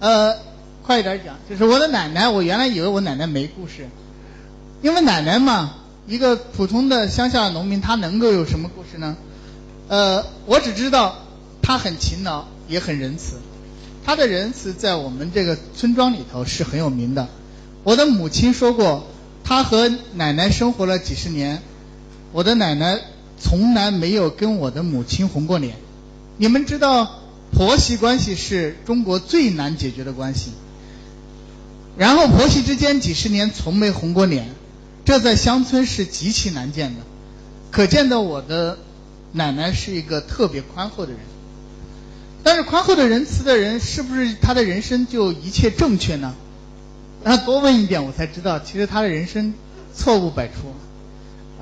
呃，快一点讲，就是我的奶奶，我原来以为我奶奶没故事，因为奶奶嘛，一个普通的乡下农民，她能够有什么故事呢？呃，我只知道她很勤劳，也很仁慈。她的仁慈在我们这个村庄里头是很有名的。我的母亲说过，她和奶奶生活了几十年，我的奶奶从来没有跟我的母亲红过脸。你们知道，婆媳关系是中国最难解决的关系。然后婆媳之间几十年从没红过脸，这在乡村是极其难见的。可见的，我的奶奶是一个特别宽厚的人。但是宽厚的仁慈的人，是不是他的人生就一切正确呢？那多问一点，我才知道，其实他的人生错误百出。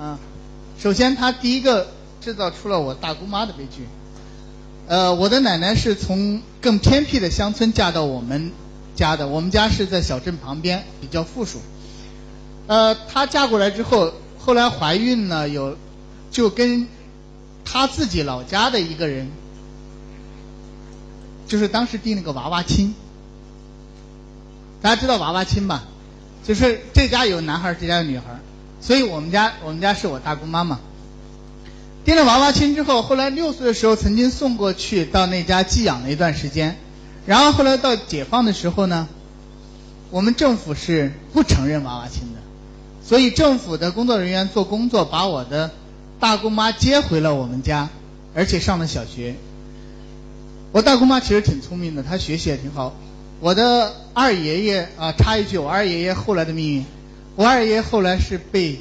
啊，首先他第一个制造出了我大姑妈的悲剧。呃，我的奶奶是从更偏僻的乡村嫁到我们家的，我们家是在小镇旁边，比较富庶。呃，她嫁过来之后，后来怀孕呢，有就跟她自己老家的一个人，就是当时订了个娃娃亲。大家知道娃娃亲吧？就是这家有男孩，这家有女孩，所以我们家我们家是我大姑妈嘛。定了娃娃亲之后，后来六岁的时候曾经送过去到那家寄养了一段时间，然后后来到解放的时候呢，我们政府是不承认娃娃亲的，所以政府的工作人员做工作把我的大姑妈接回了我们家，而且上了小学。我大姑妈其实挺聪明的，她学习也挺好。我的二爷爷啊，插一句，我二爷爷后来的命运，我二爷爷后来是被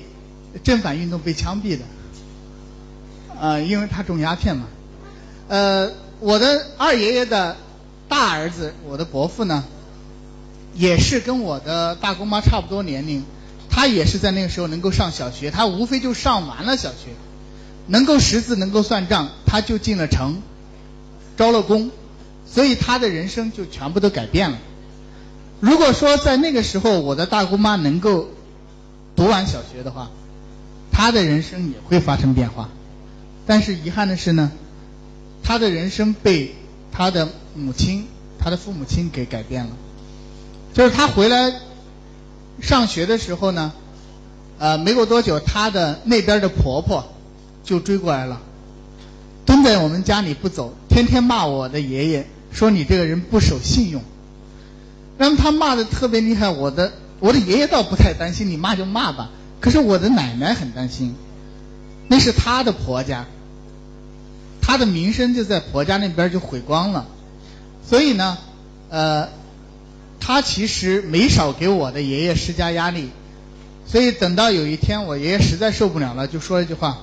正反运动被枪毙的。呃，因为他种鸦片嘛，呃，我的二爷爷的大儿子，我的伯父呢，也是跟我的大姑妈差不多年龄，他也是在那个时候能够上小学，他无非就上完了小学，能够识字，能够算账，他就进了城，招了工，所以他的人生就全部都改变了。如果说在那个时候我的大姑妈能够读完小学的话，他的人生也会发生变化。但是遗憾的是呢，他的人生被他的母亲、他的父母亲给改变了。就是他回来上学的时候呢，呃，没过多久，他的那边的婆婆就追过来了，蹲在我们家里不走，天天骂我的爷爷，说你这个人不守信用。那么他骂的特别厉害，我的我的爷爷倒不太担心，你骂就骂吧。可是我的奶奶很担心。那是她的婆家，她的名声就在婆家那边就毁光了，所以呢，呃，她其实没少给我的爷爷施加压力，所以等到有一天我爷爷实在受不了了，就说了一句话：“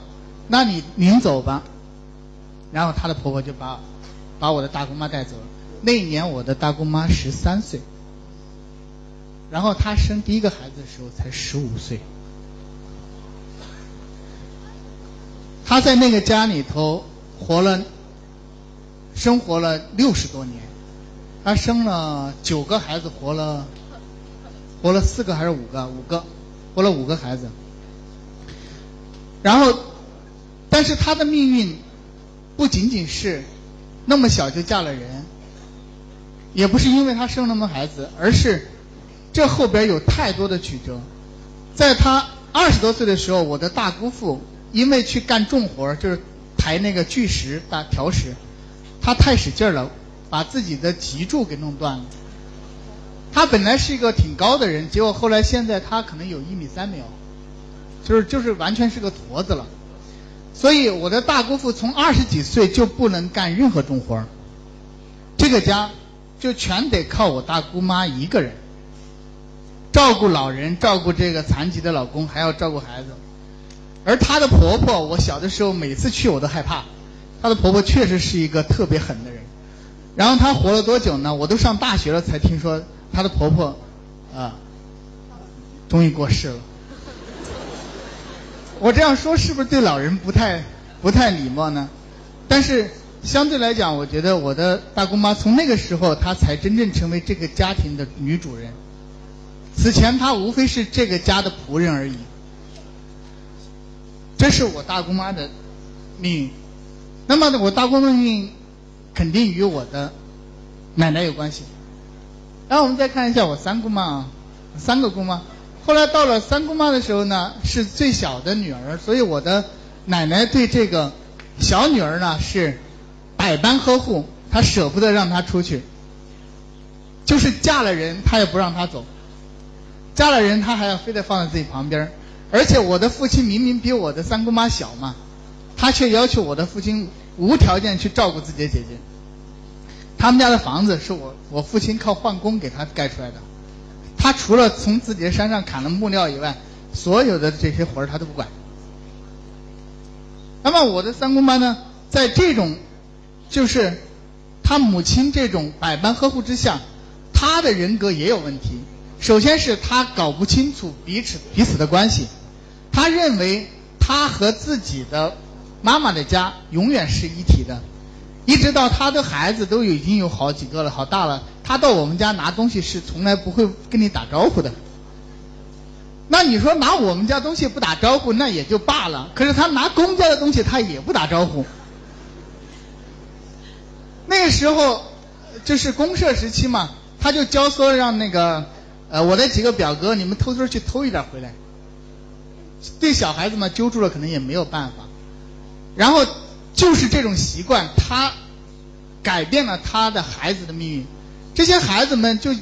那你您走吧。”然后她的婆婆就把把我的大姑妈带走了。那一年我的大姑妈十三岁，然后她生第一个孩子的时候才十五岁。她在那个家里头活了，生活了六十多年，他生了九个孩子，活了，活了四个还是五个？五个，活了五个孩子。然后，但是他的命运不仅仅是那么小就嫁了人，也不是因为他生那么多孩子，而是这后边有太多的曲折。在他二十多岁的时候，我的大姑父。因为去干重活就是抬那个巨石、打条石，他太使劲了，把自己的脊柱给弄断了。他本来是一个挺高的人，结果后来现在他可能有一米三没有，就是就是完全是个驼子了。所以我的大姑父从二十几岁就不能干任何重活儿这个家就全得靠我大姑妈一个人，照顾老人，照顾这个残疾的老公，还要照顾孩子。而她的婆婆，我小的时候每次去我都害怕。她的婆婆确实是一个特别狠的人。然后她活了多久呢？我都上大学了才听说她的婆婆，啊，终于过世了。我这样说是不是对老人不太不太礼貌呢？但是相对来讲，我觉得我的大姑妈从那个时候她才真正成为这个家庭的女主人。此前她无非是这个家的仆人而已。这是我大姑妈的命运，那么我大姑妈的命运肯定与我的奶奶有关系。然后我们再看一下我三姑妈啊，三个姑妈。后来到了三姑妈的时候呢，是最小的女儿，所以我的奶奶对这个小女儿呢是百般呵护，她舍不得让她出去，就是嫁了人她也不让她走，嫁了人她还要非得放在自己旁边，而且我的父亲明明比我的三姑妈小嘛，他却要求我的父亲无条件去照顾自己的姐姐。他们家的房子是我我父亲靠换工给他盖出来的。他除了从自己的山上砍了木料以外，所有的这些活儿他都不管。那么我的三姑妈呢，在这种就是他母亲这种百般呵护之下，他的人格也有问题。首先是他搞不清楚彼此彼此的关系，他认为他和自己的妈妈的家永远是一体的。一直到他的孩子都已经有好几个了，好大了。他到我们家拿东西是从来不会跟你打招呼的。那你说拿我们家东西不打招呼，那也就罢了。可是他拿公家的东西，他也不打招呼。那个时候就是公社时期嘛，他就教唆让那个呃我的几个表哥，你们偷偷去偷一点回来。对小孩子嘛，揪住了可能也没有办法。然后。就是这种习惯，他改变了他的孩子的命运。这些孩子们就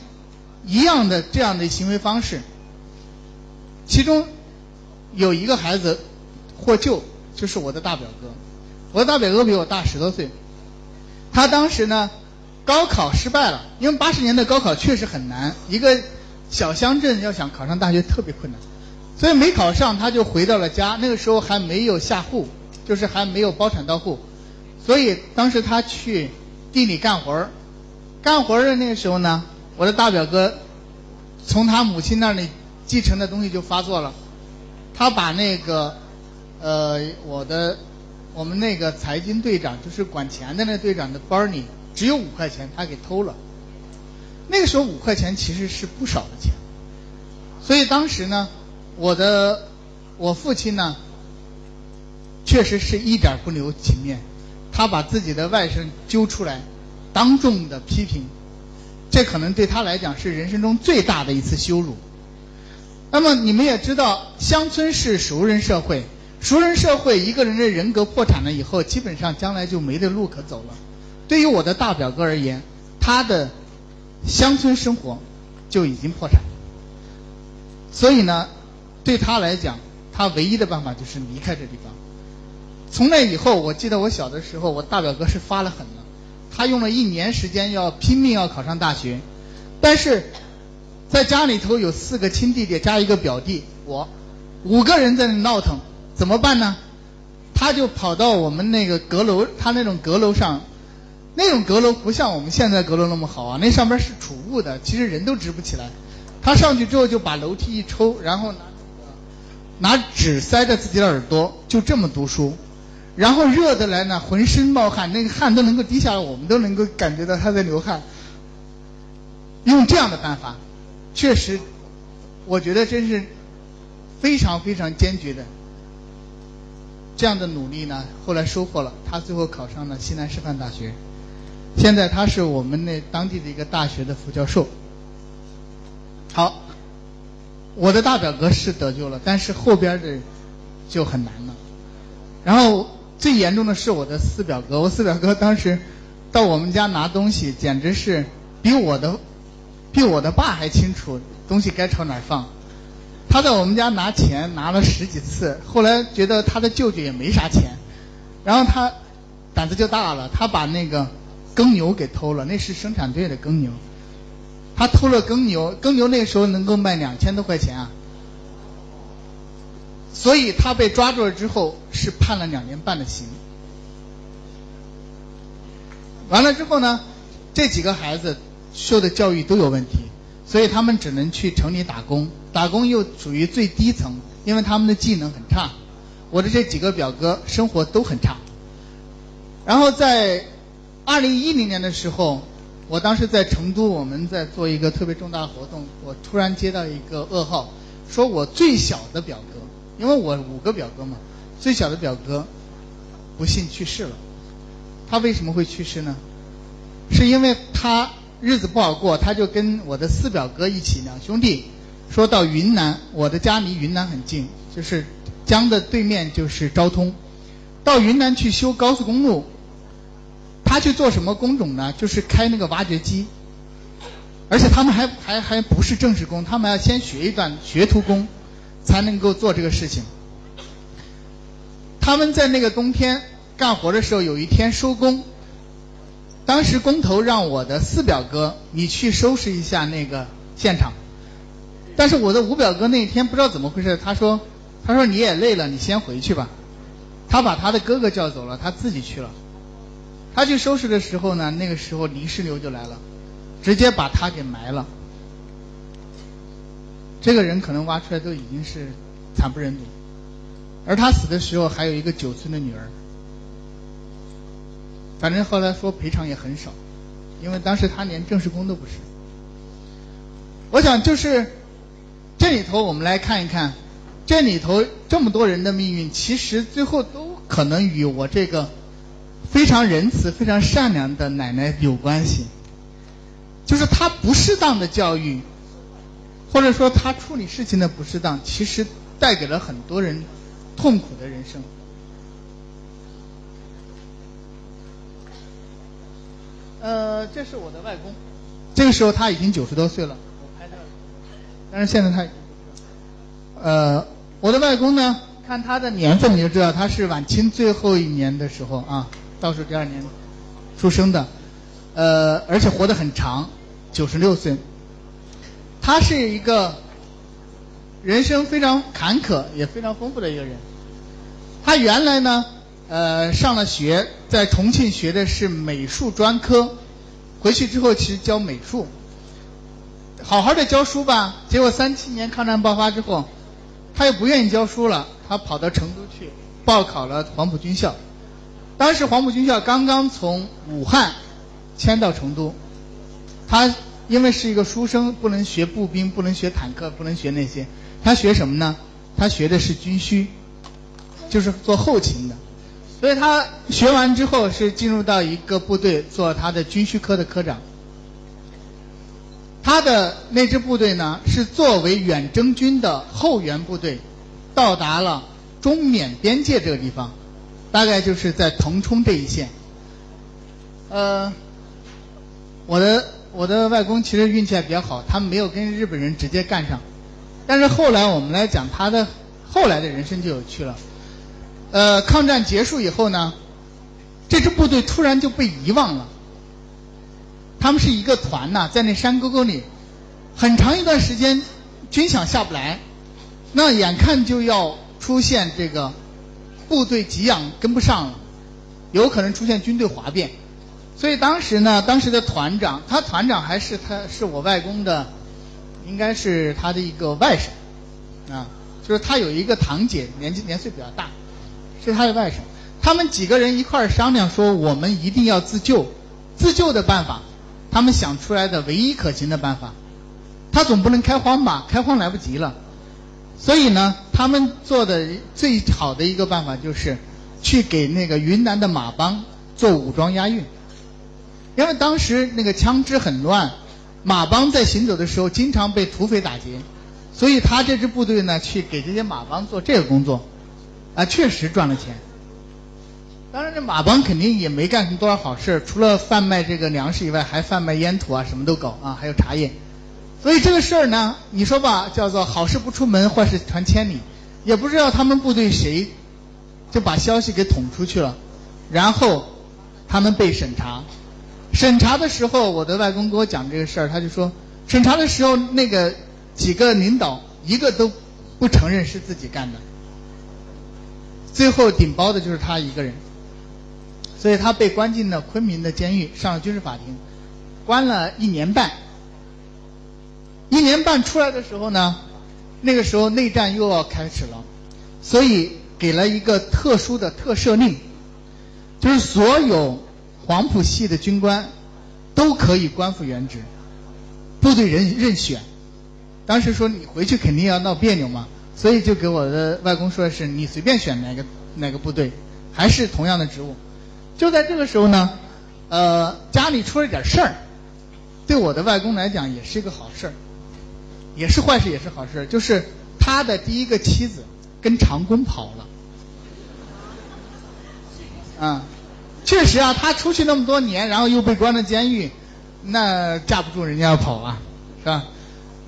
一样的这样的行为方式。其中有一个孩子获救，就是我的大表哥。我的大表哥比我大十多岁。他当时呢，高考失败了，因为八十年代高考确实很难，一个小乡镇要想考上大学特别困难，所以没考上，他就回到了家。那个时候还没有下户。就是还没有包产到户，所以当时他去地里干活儿，干活儿的那个时候呢，我的大表哥从他母亲那里继承的东西就发作了，他把那个呃我的我们那个财经队长就是管钱的那队长的包里只有五块钱，他给偷了。那个时候五块钱其实是不少的钱，所以当时呢，我的我父亲呢。确实是一点不留情面，他把自己的外甥揪出来，当众的批评，这可能对他来讲是人生中最大的一次羞辱。那么你们也知道，乡村是熟人社会，熟人社会一个人的人格破产了以后，基本上将来就没得路可走了。对于我的大表哥而言，他的乡村生活就已经破产，所以呢，对他来讲，他唯一的办法就是离开这地方。从那以后，我记得我小的时候，我大表哥是发了狠了，他用了一年时间要拼命要考上大学，但是在家里头有四个亲弟弟加一个表弟，我五个人在那闹腾，怎么办呢？他就跑到我们那个阁楼，他那种阁楼上，那种阁楼不像我们现在阁楼那么好啊，那上边是储物的，其实人都直不起来。他上去之后就把楼梯一抽，然后拿拿纸塞着自己的耳朵，就这么读书。然后热的来呢，浑身冒汗，那个汗都能够滴下来，我们都能够感觉到他在流汗。用这样的办法，确实，我觉得真是非常非常坚决的。这样的努力呢，后来收获了，他最后考上了西南师范大学，现在他是我们那当地的一个大学的副教授。好，我的大表哥是得救了，但是后边的就很难了，然后。最严重的是我的四表哥，我四表哥当时到我们家拿东西，简直是比我的比我的爸还清楚东西该朝哪儿放。他在我们家拿钱拿了十几次，后来觉得他的舅舅也没啥钱，然后他胆子就大了，他把那个耕牛给偷了，那是生产队的耕牛，他偷了耕牛，耕牛那个时候能够卖两千多块钱啊。所以他被抓住了之后，是判了两年半的刑。完了之后呢，这几个孩子受的教育都有问题，所以他们只能去城里打工，打工又属于最低层，因为他们的技能很差。我的这几个表哥生活都很差。然后在二零一零年的时候，我当时在成都，我们在做一个特别重大活动，我突然接到一个噩耗，说我最小的表哥。因为我五个表哥嘛，最小的表哥不幸去世了。他为什么会去世呢？是因为他日子不好过，他就跟我的四表哥一起，两兄弟说到云南，我的家离云南很近，就是江的对面就是昭通，到云南去修高速公路。他去做什么工种呢？就是开那个挖掘机，而且他们还还还不是正式工，他们要先学一段学徒工，才能够做这个事情。他们在那个冬天干活的时候，有一天收工，当时工头让我的四表哥你去收拾一下那个现场，但是我的五表哥那一天不知道怎么回事，他说他说你也累了，你先回去吧，他把他的哥哥叫走了，他自己去了。他去收拾的时候呢，那个时候泥石流就来了，直接把他给埋了。这个人可能挖出来都已经是惨不忍睹，而他死的时候还有一个九岁的女儿。反正后来说赔偿也很少，因为当时他连正式工都不是。我想就是这里头我们来看一看，这里头这么多人的命运，其实最后都可能与我这个。非常仁慈、非常善良的奶奶有关系，就是她不适当的教育，或者说她处理事情的不适当，其实带给了很多人痛苦的人生。呃，这是我的外公，这个时候他已经九十多岁了，我拍的，但是现在他呃，我的外公呢，看他的年份你就知道他是晚清最后一年的时候啊。倒数第二年出生的，呃，而且活得很长，九十六岁。他是一个人生非常坎坷也非常丰富的一个人。他原来呢，呃，上了学，在重庆学的是美术专科，回去之后其实教美术，好好的教书吧。结果三七年抗战爆发之后，他又不愿意教书了，他跑到成都去报考了黄埔军校。当时黄埔军校刚刚从武汉迁到成都，他因为是一个书生，不能学步兵，不能学坦克，不能学那些，他学什么呢？他学的是军需，就是做后勤的。所以他学完之后是进入到一个部队做他的军需科的科长。他的那支部队呢是作为远征军的后援部队，到达了中缅边界这个地方。大概就是在腾冲这一线，呃，我的我的外公其实运气还比较好，他没有跟日本人直接干上，但是后来我们来讲他的后来的人生就有趣了，呃，抗战结束以后呢，这支部队突然就被遗忘了，他们是一个团呐，在那山沟沟里，很长一段时间军饷下不来，那眼看就要出现这个。部队给养跟不上了，有可能出现军队哗变，所以当时呢，当时的团长，他团长还是他是我外公的，应该是他的一个外甥，啊，就是他有一个堂姐，年纪年岁比较大，是他的外甥，他们几个人一块儿商量说，我们一定要自救，自救的办法，他们想出来的唯一可行的办法，他总不能开荒吧，开荒来不及了。所以呢，他们做的最好的一个办法就是，去给那个云南的马帮做武装押运，因为当时那个枪支很乱，马帮在行走的时候经常被土匪打劫，所以他这支部队呢，去给这些马帮做这个工作，啊，确实赚了钱。当然，这马帮肯定也没干多少好事，除了贩卖这个粮食以外，还贩卖烟土啊，什么都搞啊，还有茶叶。所以这个事儿呢，你说吧，叫做好事不出门，坏事传千里，也不知道他们部队谁就把消息给捅出去了，然后他们被审查，审查的时候，我的外公给我讲这个事儿，他就说，审查的时候那个几个领导一个都不承认是自己干的，最后顶包的就是他一个人，所以他被关进了昆明的监狱，上了军事法庭，关了一年半。一年半出来的时候呢，那个时候内战又要开始了，所以给了一个特殊的特赦令，就是所有黄埔系的军官都可以官复原职，部队任任选。当时说你回去肯定要闹别扭嘛，所以就给我的外公说的是你随便选哪个哪个部队，还是同样的职务。就在这个时候呢，呃，家里出了点事儿。对我的外公来讲也是一个好事儿，也是坏事也是好事，就是他的第一个妻子跟长工跑了。嗯，确实啊，他出去那么多年，然后又被关了监狱，那架不住人家要跑啊，是吧？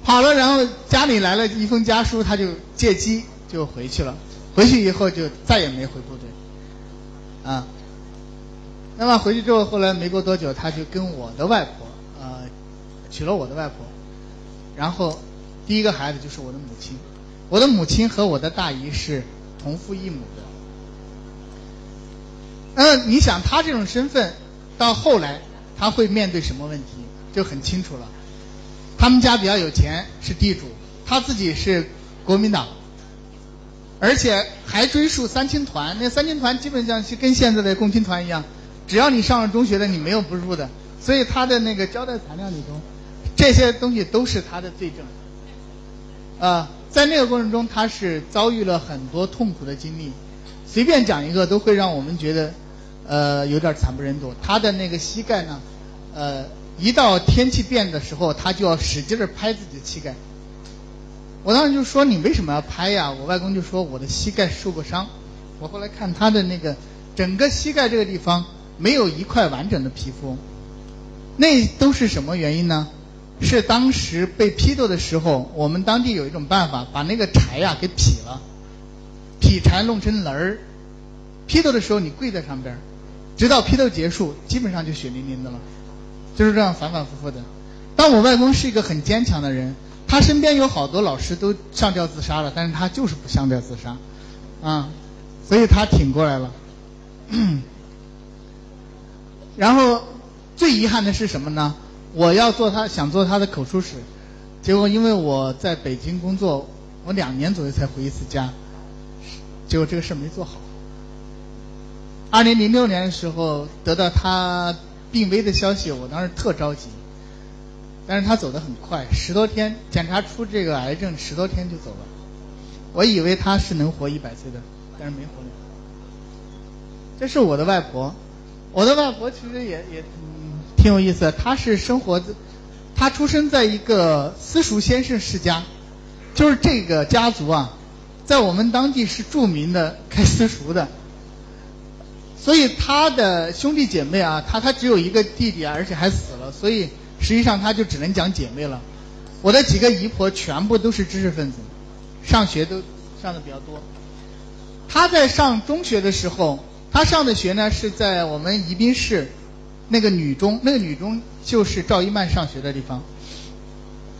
跑了，然后家里来了一封家书，他就借机就回去了。回去以后就再也没回部队，啊。那么回去之后，后来没过多久，他就跟我的外婆，呃，娶了我的外婆，然后第一个孩子就是我的母亲。我的母亲和我的大姨是同父异母的。嗯，你想他这种身份，到后来他会面对什么问题，就很清楚了。他们家比较有钱，是地主，他自己是国民党，而且还追溯三青团。那三青团基本上是跟现在的共青团一样，只要你上了中学的，你没有不入的。所以他的那个交代材料里头，这些东西都是他的罪证。啊，在那个过程中，他是遭遇了很多痛苦的经历，随便讲一个都会让我们觉得。呃，有点惨不忍睹。他的那个膝盖呢，呃，一到天气变的时候，他就要使劲的拍自己的膝盖。我当时就说：“你为什么要拍呀？”我外公就说：“我的膝盖受过伤。”我后来看他的那个整个膝盖这个地方没有一块完整的皮肤，那都是什么原因呢？是当时被批斗的时候，我们当地有一种办法，把那个柴呀给劈了，劈柴弄成棱儿，批斗的时候你跪在上边。直到批斗结束，基本上就血淋淋的了，就是这样反反复复的。但我外公是一个很坚强的人，他身边有好多老师都上吊自杀了，但是他就是不上吊自杀，啊，所以他挺过来了。然后最遗憾的是什么呢？我要做他想做他的口述史，结果因为我在北京工作，我两年左右才回一次家，结果这个事没做好。二零零六年的时候，得到他病危的消息，我当时特着急。但是他走得很快，十多天检查出这个癌症，十多天就走了。我以为他是能活一百岁的，但是没活了。这是我的外婆，我的外婆其实也也挺挺有意思的。她是生活，在，他出生在一个私塾先生世家，就是这个家族啊，在我们当地是著名的开私塾的。所以他的兄弟姐妹啊，他他只有一个弟弟啊，而且还死了，所以实际上他就只能讲姐妹了。我的几个姨婆全部都是知识分子，上学都上的比较多。他在上中学的时候，他上的学呢是在我们宜宾市那个女中，那个女中就是赵一曼上学的地方。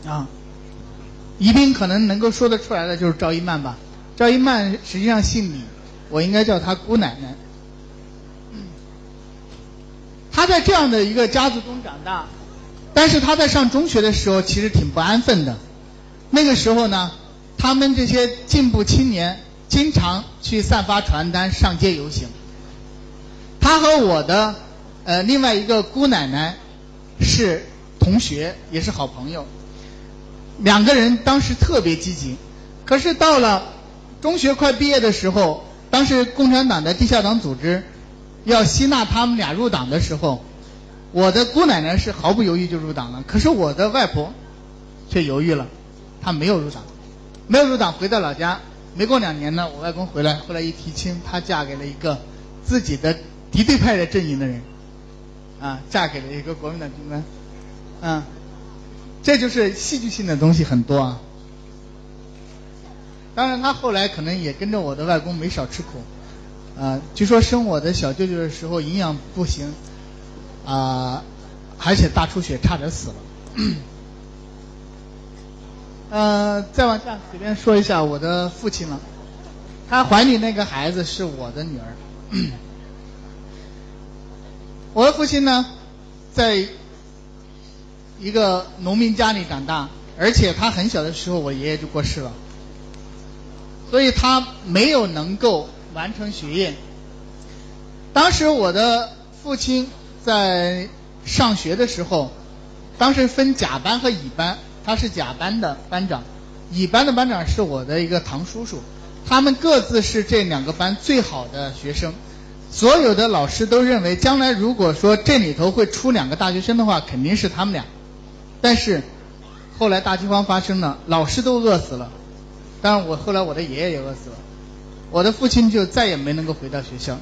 啊，宜宾可能能够说得出来的就是赵一曼吧。赵一曼实际上姓李，我应该叫她姑奶奶。她在这样的一个家族中长大，但是她在上中学的时候其实挺不安分的。那个时候呢，他们这些进步青年经常去散发传单、上街游行。她和我的呃另外一个姑奶奶是同学，也是好朋友。两个人当时特别积极，可是到了中学快毕业的时候，当时共产党的地下党组织。要吸纳他们俩入党的时候，我的姑奶奶是毫不犹豫就入党了。可是我的外婆却犹豫了，她没有入党，没有入党，回到老家。没过两年呢，我外公回来，后来一提亲，她嫁给了一个自己的敌对派的阵营的人，啊，嫁给了一个国民党军官，嗯，这就是戏剧性的东西很多啊。当然，她后来可能也跟着我的外公没少吃苦。啊，据说生我的小舅舅的时候营养不行，啊，而且大出血，差点死了。呃，再往下随便说一下我的父亲了，他怀里那个孩子是我的女儿。我的父亲呢，在一个农民家里长大，而且他很小的时候，我爷爷就过世了，所以他没有能够。完成学业。当时我的父亲在上学的时候，当时分甲班和乙班，他是甲班的班长，乙班的班长是我的一个堂叔叔，他们各自是这两个班最好的学生，所有的老师都认为，将来如果说这里头会出两个大学生的话，肯定是他们俩。但是后来大饥荒发生了，老师都饿死了，当然我后来我的爷爷也饿死了，我的父亲就再也没能够回到学校。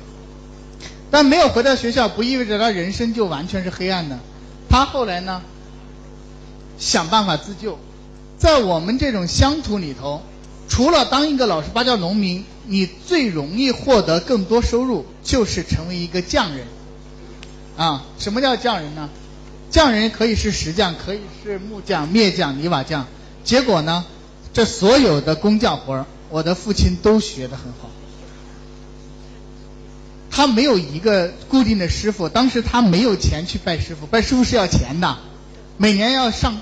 但没有回到学校，不意味着他人生就完全是黑暗的。他后来呢，想办法自救。在我们这种乡土里头，除了当一个老实巴交农民，你最容易获得更多收入，就是成为一个匠人。啊，什么叫匠人呢？匠人可以是石匠，可以是木匠、篾匠、泥瓦匠。结果呢，这所有的工匠活儿，我的父亲都学得很好。他没有一个固定的师傅，当时他没有钱去拜师傅，拜师傅是要钱的，每年要上，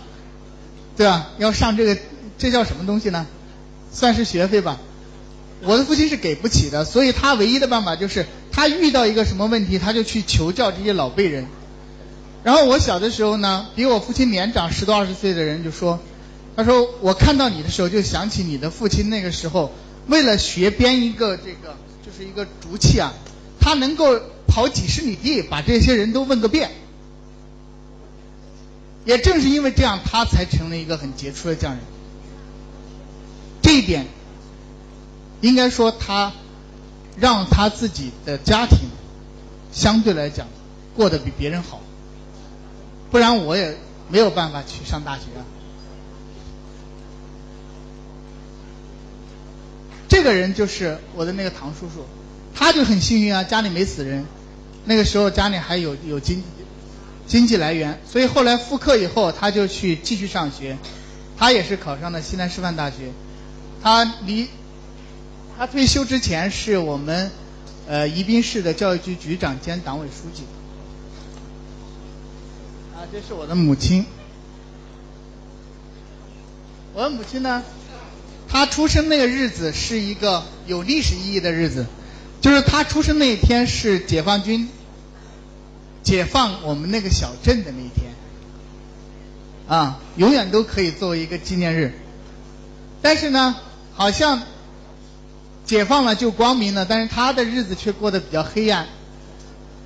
对吧？要上这个，这叫什么东西呢？算是学费吧。我的父亲是给不起的，所以他唯一的办法就是他遇到一个什么问题，他就去求教这些老辈人。然后我小的时候呢，比我父亲年长十多二十岁的人就说，他说我看到你的时候就想起你的父亲那个时候为了学编一个这个就是一个竹器啊。他能够跑几十里地，把这些人都问个遍。也正是因为这样，他才成了一个很杰出的匠人。这一点，应该说他让他自己的家庭相对来讲过得比别人好。不然我也没有办法去上大学啊。这个人就是我的那个唐叔叔。他就很幸运啊，家里没死人，那个时候家里还有有经经济来源，所以后来复课以后，他就去继续上学，他也是考上了西南师范大学，他离他退休之前是我们呃宜宾市的教育局局长兼党委书记，啊，这是我的母亲，我的母亲呢，她出生那个日子是一个有历史意义的日子。就是她出生那一天是解放军解放我们那个小镇的那一天，啊，永远都可以作为一个纪念日。但是呢，好像解放了就光明了，但是他的日子却过得比较黑暗，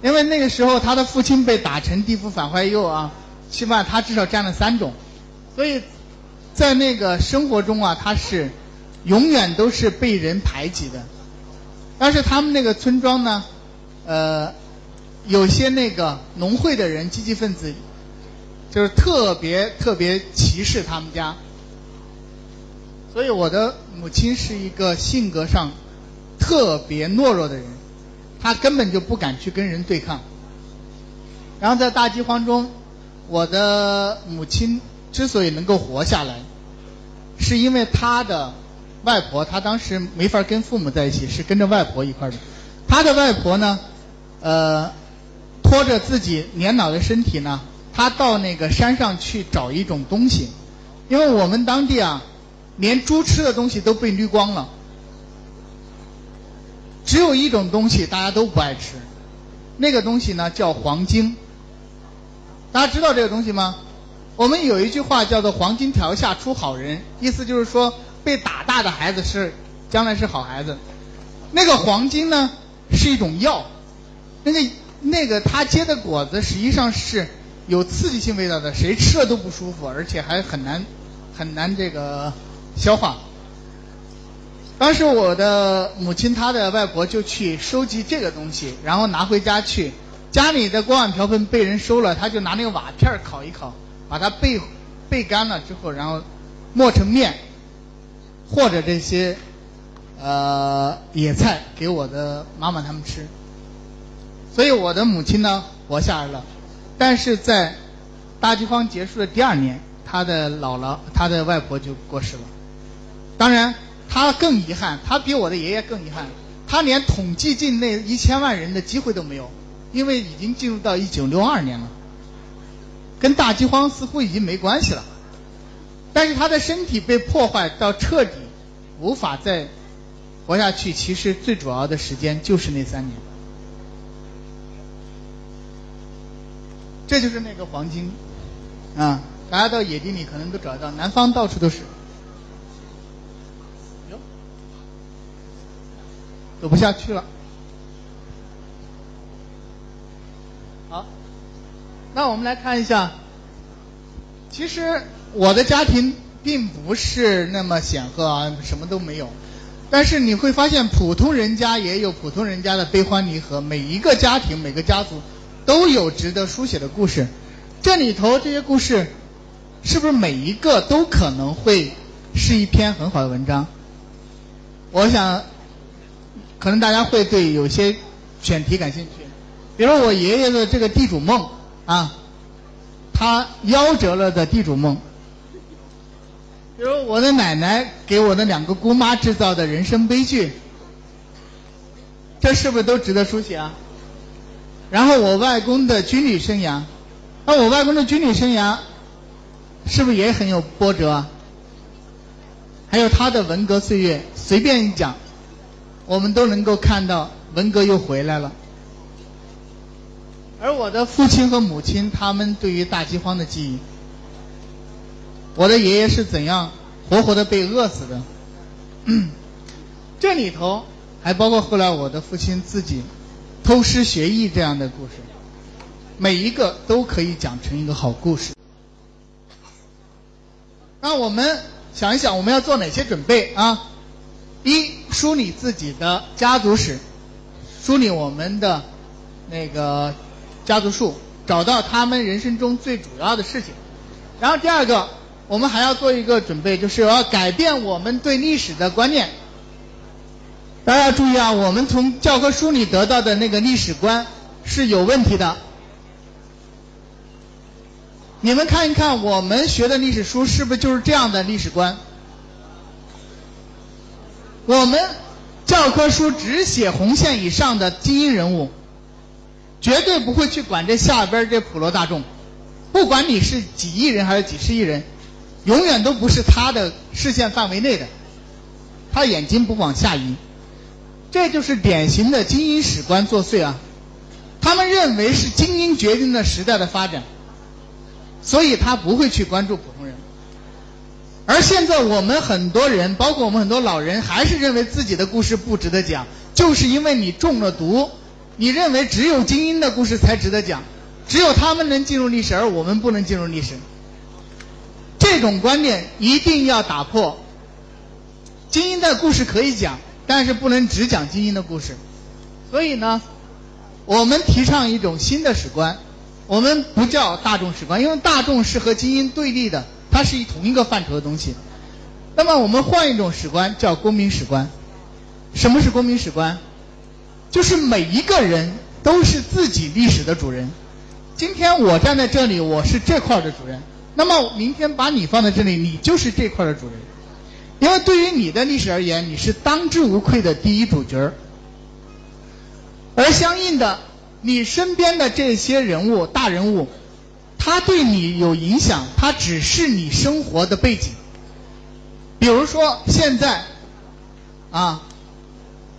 因为那个时候他的父亲被打成地府反坏右啊，起码他至少占了三种，所以在那个生活中啊，他是永远都是被人排挤的。但是他们那个村庄呢，呃，有些那个农会的人、积极分子，就是特别特别歧视他们家。所以我的母亲是一个性格上特别懦弱的人，她根本就不敢去跟人对抗。然后在大饥荒中，我的母亲之所以能够活下来，是因为她的。外婆，她当时没法跟父母在一起，是跟着外婆一块的。她的外婆呢，呃，拖着自己年老的身体呢，她到那个山上去找一种东西，因为我们当地啊，连猪吃的东西都被滤光了，只有一种东西大家都不爱吃，那个东西呢叫黄精。大家知道这个东西吗？我们有一句话叫做“黄金条下出好人”，意思就是说。被打大的孩子是将来是好孩子，那个黄金呢是一种药，那个那个他结的果子实际上是有刺激性味道的，谁吃了都不舒服，而且还很难很难这个消化。当时我的母亲她的外婆就去收集这个东西，然后拿回家去，家里的锅碗瓢盆被人收了，他就拿那个瓦片烤一烤，把它焙焙干了之后，然后磨成面。或者这些呃野菜给我的妈妈他们吃，所以我的母亲呢活下来了，但是在大饥荒结束的第二年，她的姥姥她的外婆就过世了。当然，他更遗憾，他比我的爷爷更遗憾，他连统计进那一千万人的机会都没有，因为已经进入到一九六二年了，跟大饥荒似乎已经没关系了。但是他的身体被破坏到彻底无法再活下去，其实最主要的时间就是那三年。这就是那个黄金啊，大家到野地里可能都找到，南方到处都是。走不下去了。好，那我们来看一下。其实我的家庭并不是那么显赫啊，什么都没有。但是你会发现，普通人家也有普通人家的悲欢离合，每一个家庭、每个家族都有值得书写的故事。这里头这些故事，是不是每一个都可能会是一篇很好的文章？我想，可能大家会对有些选题感兴趣，比如我爷爷的这个地主梦啊，他夭折了的地主梦。比如我的奶奶给我的两个姑妈制造的人生悲剧，这是不是都值得书写啊？然后我外公的军旅生涯，那我外公的军旅生涯是不是也很有波折啊？还有他的文革岁月，随便一讲，我们都能够看到文革又回来了。而我的父亲和母亲，他们对于大饥荒的记忆。我的爷爷是怎样活活的被饿死的？这里头还包括后来我的父亲自己偷师学艺这样的故事，每一个都可以讲成一个好故事。那我们想一想，我们要做哪些准备啊？一，梳理自己的家族史，梳理我们的那个家族树，找到他们人生中最主要的事情。然后第二个。我们还要做一个准备，就是要改变我们对历史的观念。大家注意啊，我们从教科书里得到的那个历史观是有问题的。你们看一看，我们学的历史书是不是就是这样的历史观？我们教科书只写红线以上的精英人物，绝对不会去管这下边这普罗大众，不管你是几亿人还是几十亿人。永远都不是他的视线范围内的，他眼睛不往下移，这就是典型的精英史观作祟啊！他们认为是精英决定了时代的发展，所以他不会去关注普通人。而现在我们很多人，包括我们很多老人，还是认为自己的故事不值得讲，就是因为你中了毒，你认为只有精英的故事才值得讲，只有他们能进入历史，而我们不能进入历史。这种观念一定要打破。精英的故事可以讲，但是不能只讲精英的故事。所以呢，我们提倡一种新的史观，我们不叫大众史观，因为大众是和精英对立的，它是一同一个范畴的东西。那么我们换一种史观，叫公民史观。什么是公民史观？就是每一个人都是自己历史的主人。今天我站在这里，我是这块的主人。那么明天把你放在这里，你就是这块的主人，因为对于你的历史而言，你是当之无愧的第一主角而相应的，你身边的这些人物、大人物，他对你有影响，他只是你生活的背景。比如说现在，啊，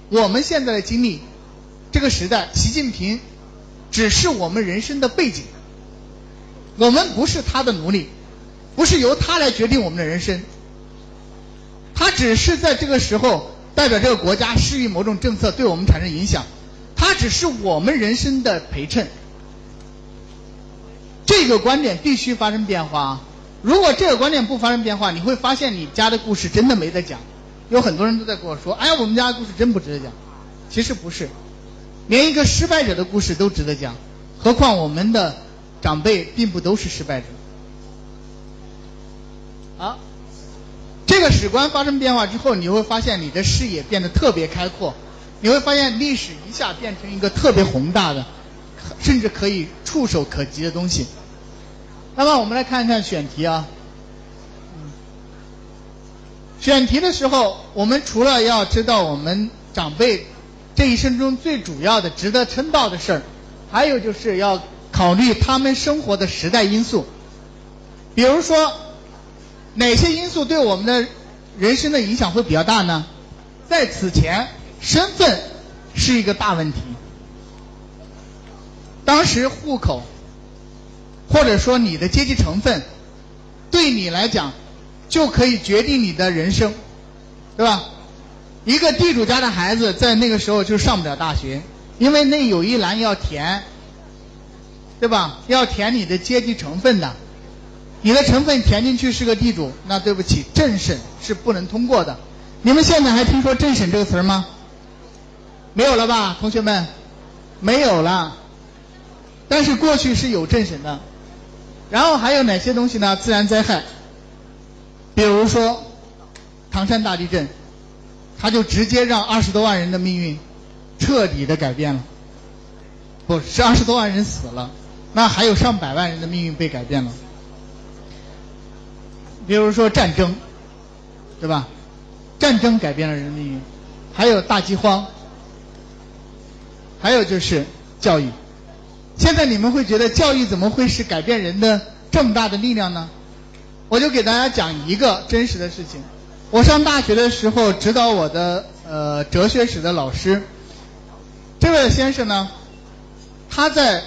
我们现在的经历，这个时代，习近平只是我们人生的背景。我们不是他的奴隶，不是由他来决定我们的人生，他只是在这个时候代表这个国家施予某种政策，对我们产生影响，他只是我们人生的陪衬。这个观点必须发生变化。如果这个观点不发生变化，你会发现你家的故事真的没得讲。有很多人都在跟我说：“哎呀，我们家的故事真不值得讲。”其实不是，连一个失败者的故事都值得讲，何况我们的。长辈并不都是失败者。啊，这个史观发生变化之后，你会发现你的视野变得特别开阔，你会发现历史一下变成一个特别宏大的，甚至可以触手可及的东西。那么我们来看一看选题啊。选题的时候，我们除了要知道我们长辈这一生中最主要的、值得称道的事儿，还有就是要。考虑他们生活的时代因素，比如说哪些因素对我们的人生的影响会比较大呢？在此前，身份是一个大问题。当时户口或者说你的阶级成分，对你来讲就可以决定你的人生，对吧？一个地主家的孩子在那个时候就上不了大学，因为那有一栏要填。对吧？要填你的阶级成分的，你的成分填进去是个地主，那对不起，政审是不能通过的。你们现在还听说政审这个词吗？没有了吧，同学们？没有了。但是过去是有政审的。然后还有哪些东西呢？自然灾害，比如说唐山大地震，它就直接让二十多万人的命运彻底的改变了。不是二十多万人死了，那还有上百万人的命运被改变了。比如说战争，对吧？战争改变了人的命运，还有大饥荒，还有就是教育。现在你们会觉得教育怎么会是改变人的这么大的力量呢？我就给大家讲一个真实的事情。我上大学的时候，指导我的呃哲学史的老师，这位先生呢。他在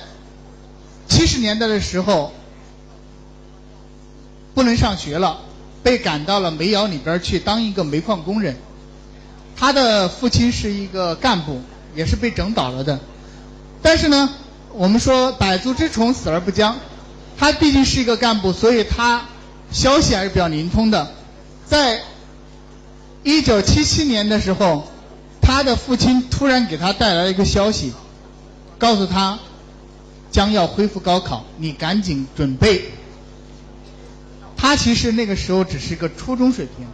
七十年代的时候不能上学了，被赶到了煤窑里边去当一个煤矿工人。他的父亲是一个干部，也是被整倒了的。但是呢，我们说百足之虫，死而不僵。他毕竟是一个干部，所以他消息还是比较灵通的。在一九七七年的时候，他的父亲突然给他带来一个消息。告诉他将要恢复高考，你赶紧准备。他其实那个时候只是一个初中水平，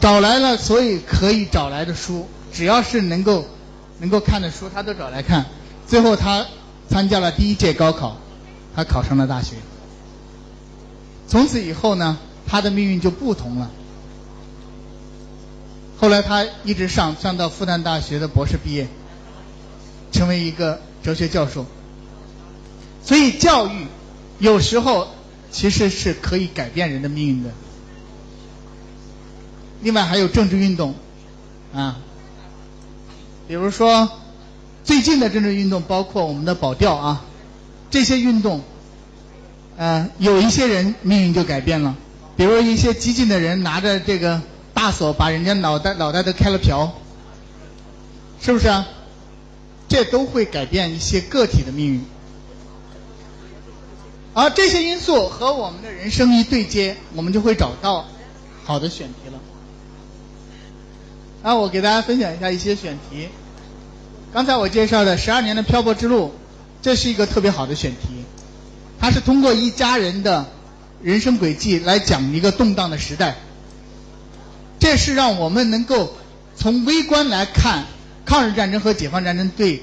找来了所以可以找来的书，只要是能够能够看的书，他都找来看。最后他参加了第一届高考，他考上了大学。从此以后呢，他的命运就不同了。后来他一直上上到复旦大学的博士毕业，成为一个。哲学教授，所以教育有时候其实是可以改变人的命运的。另外还有政治运动啊，比如说最近的政治运动，包括我们的保钓啊，这些运动，呃，有一些人命运就改变了，比如一些激进的人拿着这个大锁把人家脑袋脑袋都开了瓢，是不是啊？这都会改变一些个体的命运，而这些因素和我们的人生一对接，我们就会找到好的选题了。那我给大家分享一下一些选题。刚才我介绍的《十二年的漂泊之路》，这是一个特别好的选题。它是通过一家人的人生轨迹来讲一个动荡的时代。这是让我们能够从微观来看。抗日战争和解放战争对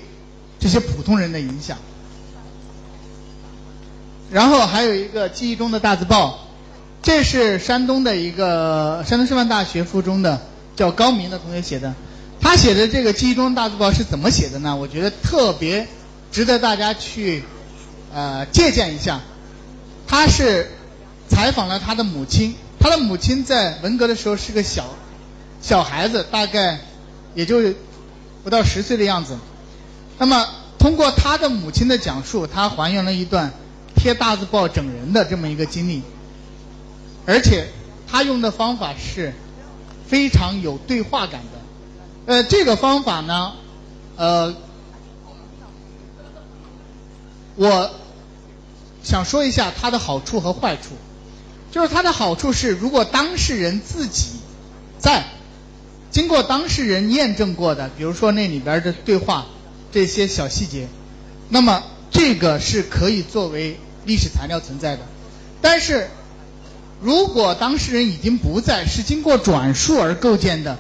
这些普通人的影响，然后还有一个记忆中的大字报，这是山东的一个山东师范大学附中的叫高明的同学写的，他写的这个记忆中大字报是怎么写的呢？我觉得特别值得大家去呃借鉴一下。他是采访了他的母亲，他的母亲在文革的时候是个小小孩子，大概也就。不到十岁的样子，那么通过他的母亲的讲述，他还原了一段贴大字报整人的这么一个经历，而且他用的方法是非常有对话感的。呃，这个方法呢，呃，我想说一下它的好处和坏处。就是它的好处是，如果当事人自己在。经过当事人验证过的，比如说那里边的对话这些小细节，那么这个是可以作为历史材料存在的。但是，如果当事人已经不在，是经过转述而构建的，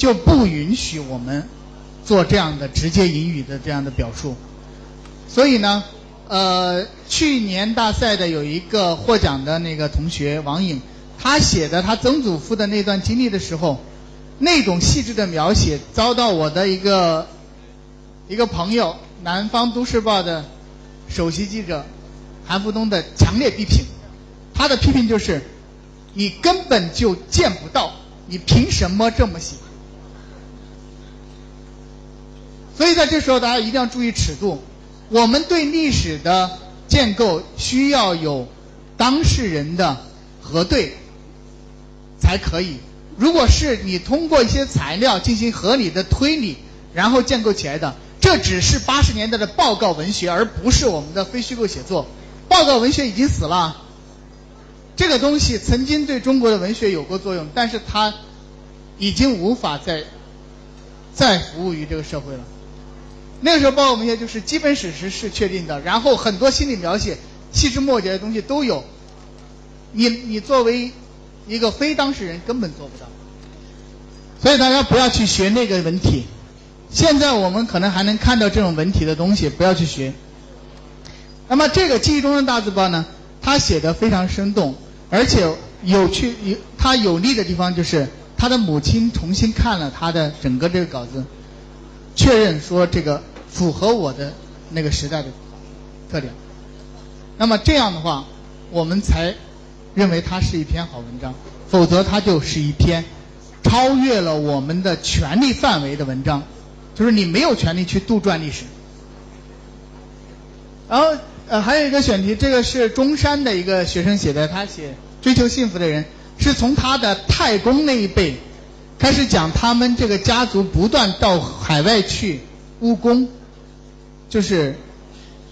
就不允许我们做这样的直接引语的这样的表述。所以呢，呃，去年大赛的有一个获奖的那个同学王颖，他写的他曾祖父的那段经历的时候。那种细致的描写遭到我的一个一个朋友，南方都市报的首席记者韩福东的强烈批评。他的批评就是：你根本就见不到，你凭什么这么写？所以在这时候，大家一定要注意尺度。我们对历史的建构需要有当事人的核对才可以。如果是你通过一些材料进行合理的推理，然后建构起来的，这只是八十年代的报告文学，而不是我们的非虚构写作。报告文学已经死了，这个东西曾经对中国的文学有过作用，但是它已经无法再再服务于这个社会了。那个时候报告文学就是基本史实是确定的，然后很多心理描写、细枝末节的东西都有。你你作为一个非当事人根本做不到，所以大家不要去学那个文体。现在我们可能还能看到这种文体的东西，不要去学。那么这个记忆中的大字报呢，他写的非常生动，而且有趣有他有利的地方就是他的母亲重新看了他的整个这个稿子，确认说这个符合我的那个时代的特点。那么这样的话，我们才认为它是一篇好文章，否则它就是一篇超越了我们的权利范围的文章。就是你没有权利去杜撰历史。然后呃还有一个选题，这个是中山的一个学生写的，他写追求幸福的人，是从他的太公那一辈开始讲他们这个家族不断到海外去务工，就是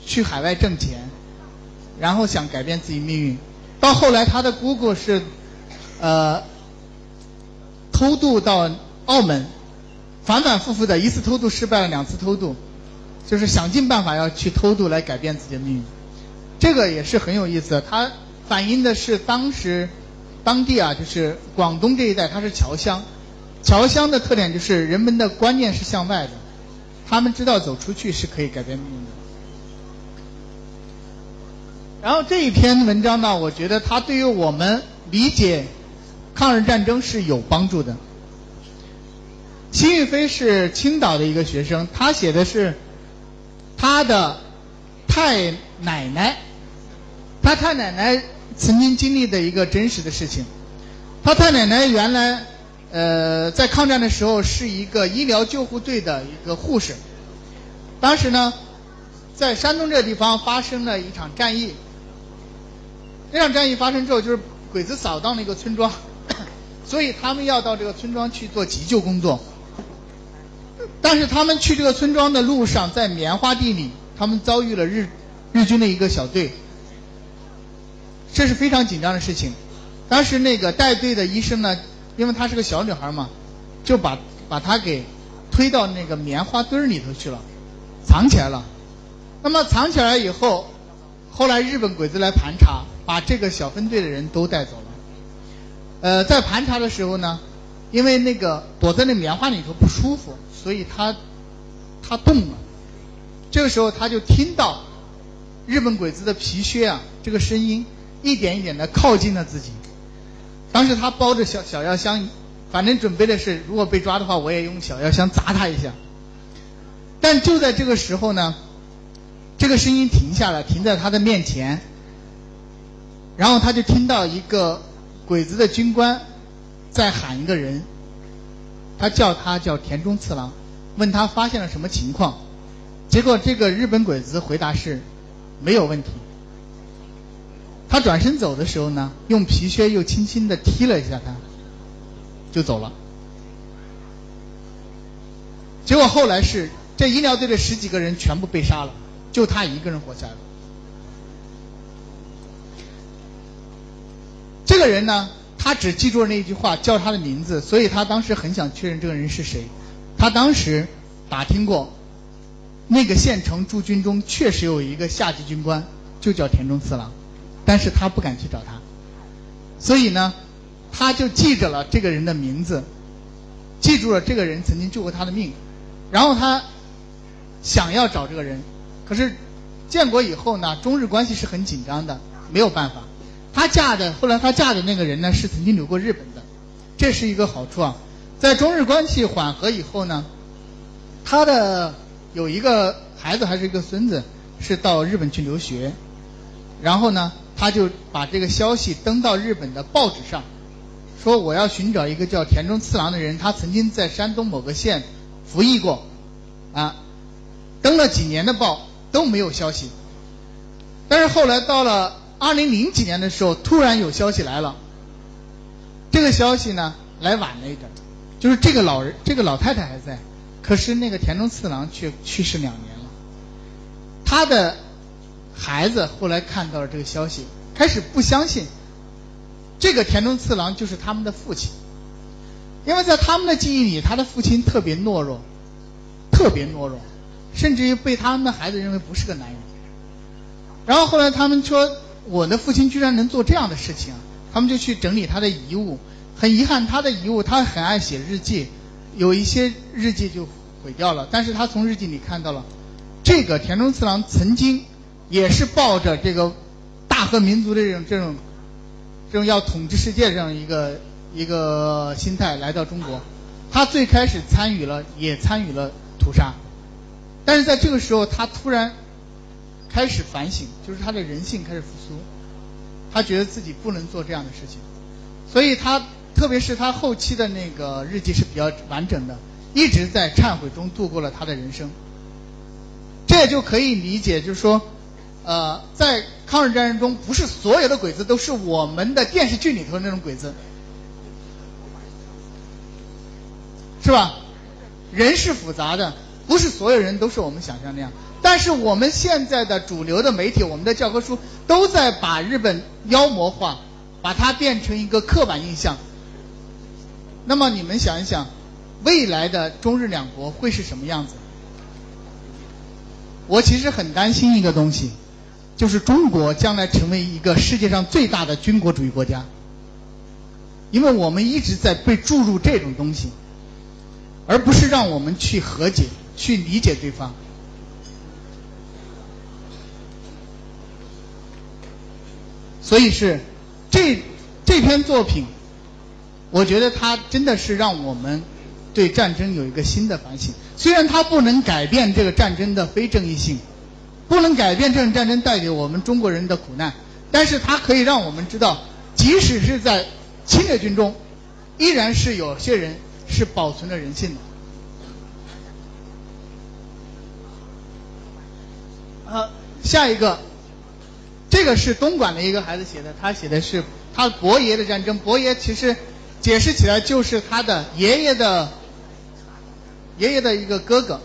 去海外挣钱，然后想改变自己命运。到后来他的姑姑是呃偷渡到澳门。反反复复的一次偷渡失败了，两次偷渡，就是想尽办法要去偷渡来改变自己的命运。这个也是很有意思，它反映的是当时当地啊，就是广东这一带，它是侨乡。侨乡的特点就是人们的观念是向外的，他们知道走出去是可以改变命运的。然后这一篇文章呢，我觉得它对于我们理解抗日战争是有帮助的。辛玉飞是青岛的一个学生，他写的是他的太奶奶，他太奶奶曾经经历的一个真实的事情。他太奶奶原来呃在抗战的时候是一个医疗救护队的一个护士，当时呢在山东这个地方发生了一场战役，这场战役发生之后就是鬼子扫荡了一个村庄，所以他们要到这个村庄去做急救工作。但是他们去这个村庄的路上，在棉花地里，他们遭遇了日日军的一个小队，这是非常紧张的事情。当时那个带队的医生呢，因为她是个小女孩嘛，就把把她给推到那个棉花堆里头去了，藏起来了。那么藏起来以后，后来日本鬼子来盘查，把这个小分队的人都带走了。呃，在盘查的时候呢，因为那个躲在那棉花里头不舒服。所以他他动了，这个时候他就听到日本鬼子的皮靴啊，这个声音一点一点的靠近了自己。当时他包着小小药箱，反正准备的是，如果被抓的话，我也用小药箱砸他一下。但就在这个时候呢，这个声音停下来，停在他的面前，然后他就听到一个鬼子的军官在喊一个人。他叫他叫田中次郎，问他发现了什么情况，结果这个日本鬼子回答是没有问题。他转身走的时候呢，用皮靴又轻轻的踢了一下他，就走了。结果后来是这医疗队的十几个人全部被杀了，就他一个人活下来了。这个人呢？他只记住了那句话，叫他的名字，所以他当时很想确认这个人是谁。他当时打听过，那个县城驻军中确实有一个下级军官，就叫田中次郎，但是他不敢去找他，所以呢，他就记着了这个人的名字，记住了这个人曾经救过他的命，然后他想要找这个人，可是建国以后呢，中日关系是很紧张的，没有办法。她嫁的后来她嫁的那个人呢是曾经留过日本的，这是一个好处啊。在中日关系缓和以后呢，她的有一个孩子还是一个孙子是到日本去留学，然后呢，他就把这个消息登到日本的报纸上，说我要寻找一个叫田中次郎的人，他曾经在山东某个县服役过，啊，登了几年的报都没有消息，但是后来到了。二零零几年的时候，突然有消息来了。这个消息呢，来晚了一点，就是这个老人，这个老太太还在，可是那个田中次郎却去世两年了。他的孩子后来看到了这个消息，开始不相信，这个田中次郎就是他们的父亲，因为在他们的记忆里，他的父亲特别懦弱，特别懦弱，甚至于被他们的孩子认为不是个男人。然后后来他们说，我的父亲居然能做这样的事情，他们就去整理他的遗物。很遗憾，他的遗物他很爱写日记，有一些日记就毁掉了。但是他从日记里看到了，这个田中次郎曾经也是抱着这个大和民族的这种这种这种要统治世界这样一个一个心态来到中国。他最开始参与了，也参与了屠杀，但是在这个时候，他突然开始反省，就是他的人性开始复苏，他觉得自己不能做这样的事情，所以他。特别是他后期的那个日记是比较完整的，一直在忏悔中度过了他的人生。这也就可以理解，就是说，呃，在抗日战争中，不是所有的鬼子都是我们的电视剧里头那种鬼子，是吧？人是复杂的，不是所有人都是我们想象那样。但是我们现在的主流的媒体，我们的教科书都在把日本妖魔化，把它变成一个刻板印象。那么你们想一想，未来的中日两国会是什么样子？我其实很担心一个东西，就是中国将来成为一个世界上最大的军国主义国家，因为我们一直在被注入这种东西，而不是让我们去和解、去理解对方。所以是这这篇作品。我觉得它真的是让我们对战争有一个新的反省。虽然它不能改变这个战争的非正义性，不能改变这场战争带给我们中国人的苦难，但是它可以让我们知道，即使是在侵略军中，依然是有些人是保存着人性的。呃，下一个，这个是东莞的一个孩子写的，他写的是他伯爷的战争。伯爷其实。解释起来就是他的爷爷的爷爷的一个哥哥。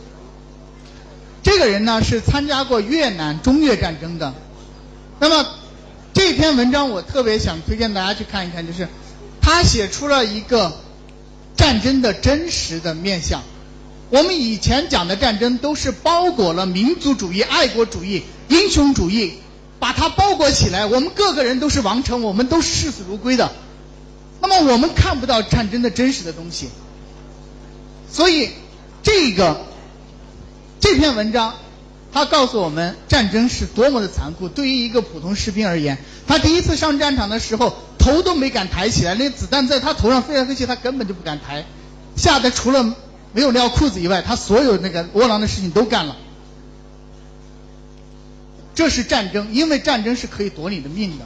这个人呢是参加过越南中越战争的。那么这篇文章我特别想推荐大家去看一看，就是他写出了一个战争的真实的面相。我们以前讲的战争都是包裹了民族主义、爱国主义、英雄主义，把它包裹起来，我们个个人都是王城，我们都视死如归的。那么我们看不到战争的真实的东西，所以这个这篇文章，它告诉我们战争是多么的残酷。对于一个普通士兵而言，他第一次上战场的时候，头都没敢抬起来，那子弹在他头上飞来飞去，他根本就不敢抬，吓得除了没有尿裤子以外，他所有那个窝囊的事情都干了。这是战争，因为战争是可以夺你的命的。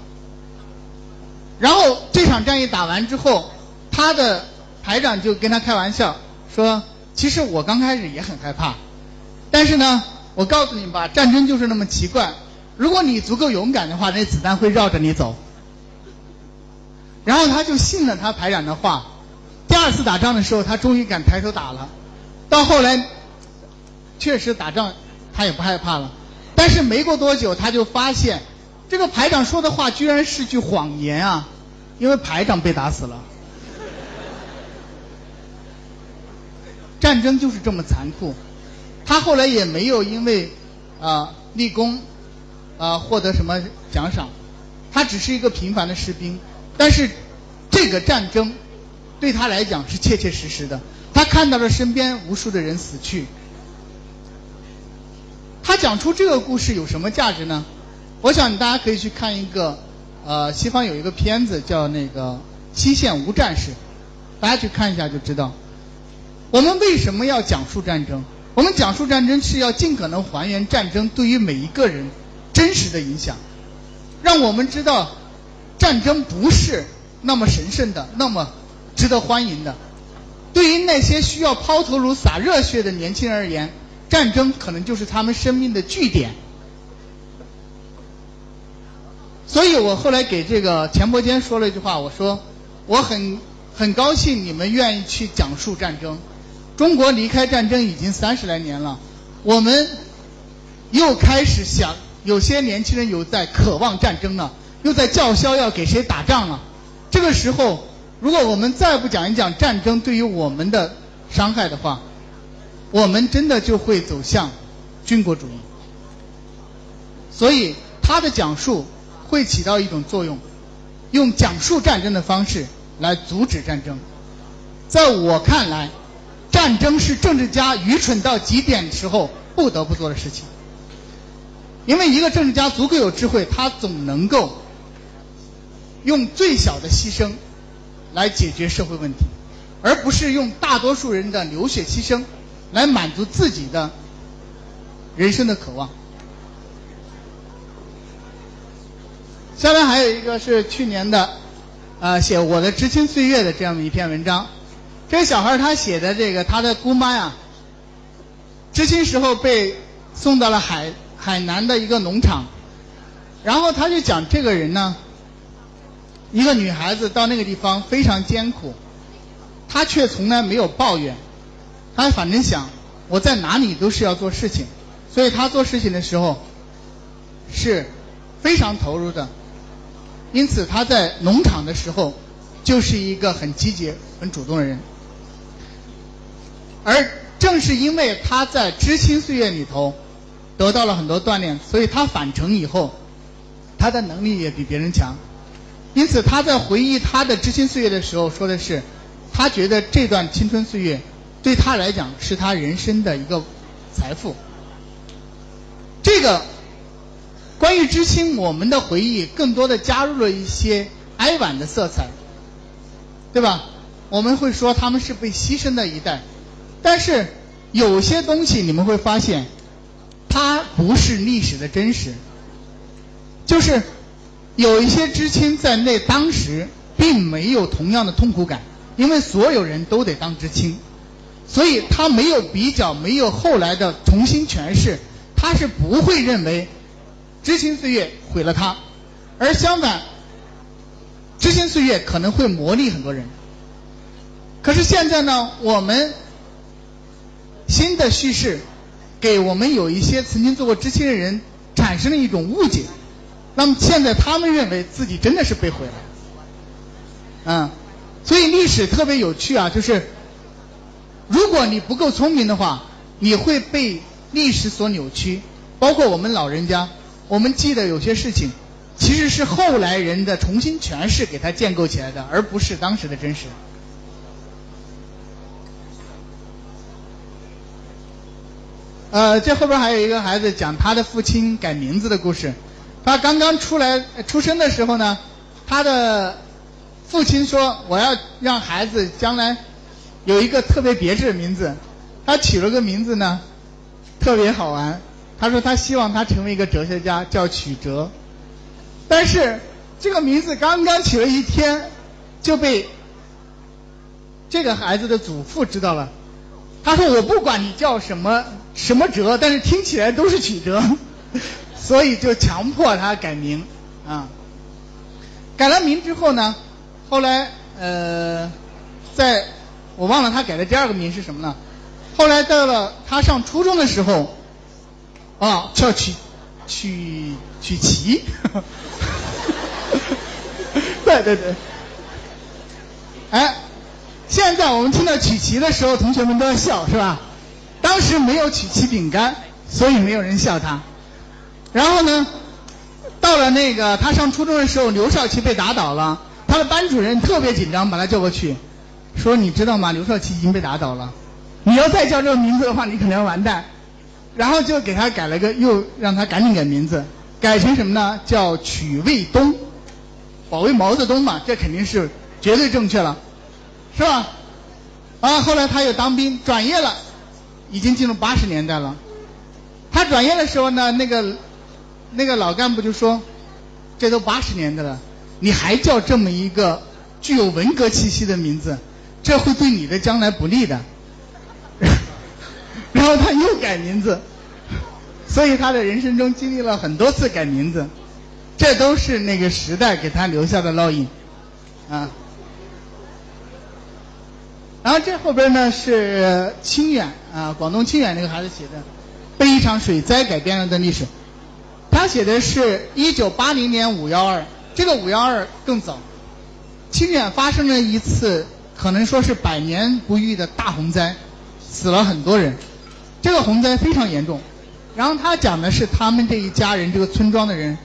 然后这场战役打完之后，他的排长就跟他开玩笑说：“其实我刚开始也很害怕，但是呢，我告诉你吧，战争就是那么奇怪。如果你足够勇敢的话，那子弹会绕着你走。”然后他就信了他排长的话。第二次打仗的时候，他终于敢抬头打了。到后来，确实打仗他也不害怕了。但是没过多久，他就发现。这个排长说的话居然是句谎言啊！因为排长被打死了。战争就是这么残酷。他后来也没有因为啊立功啊获得什么奖赏，他只是一个平凡的士兵。但是这个战争对他来讲是切切实实的。他看到了身边无数的人死去。他讲出这个故事有什么价值呢？我想大家可以去看一个，呃，西方有一个片子叫那个《西线无战事》，大家去看一下就知道。我们为什么要讲述战争？我们讲述战争是要尽可能还原战争对于每一个人真实的影响，让我们知道战争不是那么神圣的，那么值得欢迎的。对于那些需要抛头颅洒热血的年轻人而言，战争可能就是他们生命的据点。所以我后来给这个钱伯坚说了一句话，我说我很很高兴你们愿意去讲述战争。中国离开战争已经三十来年了，我们又开始想，有些年轻人有在渴望战争了，又在叫嚣要给谁打仗了。这个时候，如果我们再不讲一讲战争对于我们的伤害的话，我们真的就会走向军国主义。所以他的讲述会起到一种作用，用讲述战争的方式来阻止战争。在我看来，战争是政治家愚蠢到极点时候不得不做的事情。因为一个政治家足够有智慧，他总能够用最小的牺牲来解决社会问题，而不是用大多数人的流血牺牲来满足自己的人生的渴望。下面还有一个是去年的，呃，写我的知青岁月的这样的一篇文章。这个小孩他写的这个，他的姑妈呀，知青时候被送到了海海南的一个农场，然后他就讲这个人呢，一个女孩子到那个地方非常艰苦，她却从来没有抱怨，她反正想我在哪里都是要做事情，所以她做事情的时候是非常投入的，因此她在农场的时候就是一个很积极、很主动的人。而正是因为他在知青岁月里头得到了很多锻炼，所以他返程以后，他的能力也比别人强。因此他在回忆他的知青岁月的时候说的是，他觉得这段青春岁月对他来讲是他人生的一个财富。这个关于知青，我们的回忆更多的加入了一些哀婉的色彩，对吧？我们会说他们是被牺牲的一代。但是有些东西你们会发现，它不是历史的真实。就是有一些知青在那当时并没有同样的痛苦感，因为所有人都得当知青，所以他没有比较，没有后来的重新诠释，他是不会认为知青岁月毁了他，而相反，知青岁月可能会磨砺很多人。可是现在呢，我们。新的叙事给我们有一些曾经做过知青的人产生了一种误解，那么现在他们认为自己真的是被毁了，嗯，所以历史特别有趣啊，就是如果你不够聪明的话，你会被历史所扭曲。包括我们老人家，我们记得有些事情，其实是后来人的重新诠释给它建构起来的，而不是当时的真实。呃，这后边还有一个孩子讲他的父亲改名字的故事。他刚刚出来出生的时候呢，他的父亲说：“我要让孩子将来有一个特别别致的名字。”他取了个名字呢，特别好玩。他说他希望他成为一个哲学家，叫曲折。但是这个名字刚刚取了一天，就被这个孩子的祖父知道了。他说：“我不管你叫什么什么哲，但是听起来都是曲折，所以就强迫他改名啊。改了名之后呢，后来呃，在我忘了他改的第二个名是什么呢？后来到了他上初中的时候，啊，叫曲曲曲奇，对对对，哎。”现在我们听到曲奇的时候，同学们都要笑，是吧？当时没有曲奇饼干，所以没有人笑他。然后呢，到了那个他上初中的时候，刘少奇被打倒了，他的班主任特别紧张，把他叫过去，说：“你知道吗？刘少奇已经被打倒了，你要再叫这个名字的话，你可能要完蛋。”然后就给他改了个，又让他赶紧改名字，改成什么呢？叫曲卫东，保卫毛泽东嘛，这肯定是绝对正确了。是吧？啊，后来他又当兵转业了，已经进入八十年代了。他转业的时候呢，那个那个老干部就说：“这都八十年代了，你还叫这么一个具有文革气息的名字，这会对你的将来不利的。”然后他又改名字，所以他的人生中经历了很多次改名字，这都是那个时代给他留下的烙印啊。然后这后边呢是清远啊，广东清远那个孩子写的，被一场水灾改变了的历史。他写的是一九八零年五幺二，这个五幺二更早。清远发生了一次可能说是百年不遇的大洪灾，死了很多人。这个洪灾非常严重。然后他讲的是他们这一家人，这个村庄的人，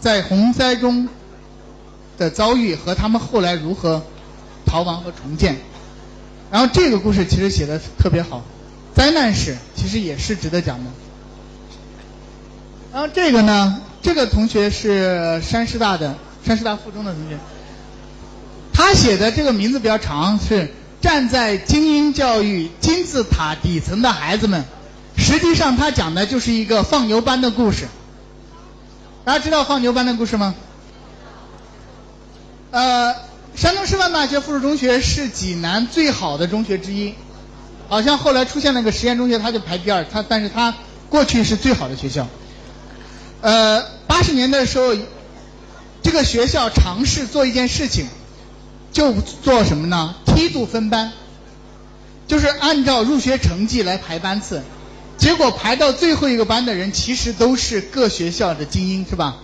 在洪灾中的遭遇和他们后来如何逃亡和重建。然后这个故事其实写的特别好，灾难史其实也是值得讲的。然后这个呢，这个同学是山师大的山师大附中的同学，他写的这个名字比较长，是站在精英教育金字塔底层的孩子们。实际上，他讲的就是一个放牛班的故事。大家知道放牛班的故事吗？呃，山东师范大学附属中学是济南最好的中学之一，好像后来出现了个实验中学，它就排第二。它，但是它过去是最好的学校。呃，八十年代的时候，这个学校尝试做一件事情，就做什么呢？梯度分班，就是按照入学成绩来排班次。结果排到最后一个班的人，其实都是各学校的精英，是吧？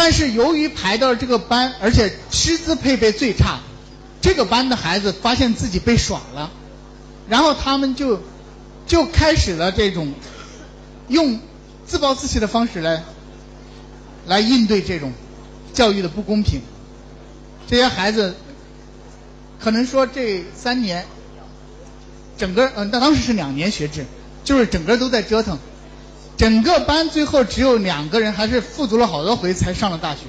但是由于排到这个班，而且师资配备最差，这个班的孩子发现自己被耍了，然后他们就就开始了这种用自暴自弃的方式来来应对这种教育的不公平。这些孩子可能说这三年，整个嗯，那当时是两年学制。就是整个都在折腾，整个班最后只有两个人还是复读了好多回才上了大学。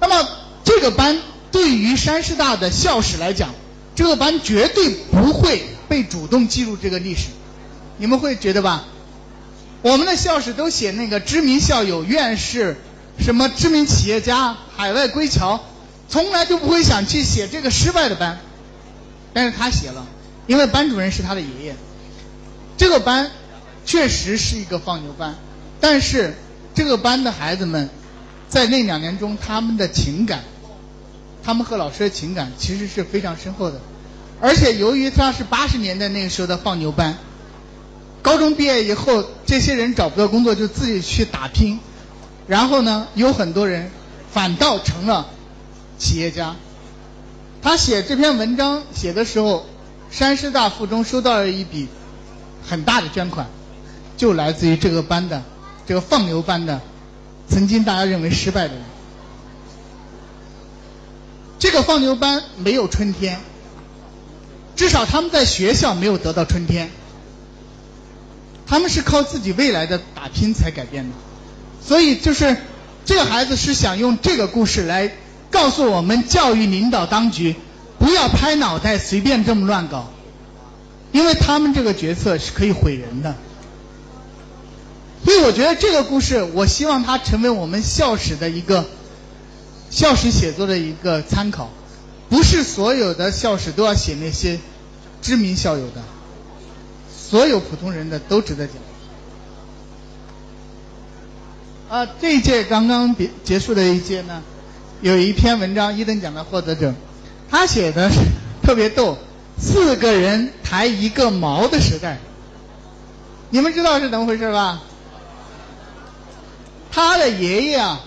那么这个班对于山师大的校史来讲，这个班绝对不会被主动记录这个历史。你们会觉得吧？我们的校史都写那个知名校友、院士，什么知名企业家、海外归侨，从来就不会想去写这个失败的班。但是他写了，因为班主任是他的爷爷。这个班确实是一个放牛班，但是这个班的孩子们在那两年中，他们的情感，他们和老师的情感其实是非常深厚的。而且由于他是八十年代那个时候的放牛班，高中毕业以后，这些人找不到工作就自己去打拼，然后呢，有很多人反倒成了企业家。他写这篇文章写的时候，山师大附中收到了一笔。很大的捐款，就来自于这个班的这个放牛班的曾经大家认为失败的人。这个放牛班没有春天，至少他们在学校没有得到春天。他们是靠自己未来的打拼才改变的，所以就是这个孩子是想用这个故事来告诉我们教育领导当局，不要拍脑袋随便这么乱搞。因为他们这个决策是可以毁人的，所以我觉得这个故事，我希望它成为我们校史的一个校史写作的一个参考。不是所有的校史都要写那些知名校友的，所有普通人的都值得讲。啊，这一届刚刚结结束的一届呢，有一篇文章，一等奖的获得者，他写的 特别逗。四个人抬一个毛的时代，你们知道是怎么回事吧？他的爷爷啊，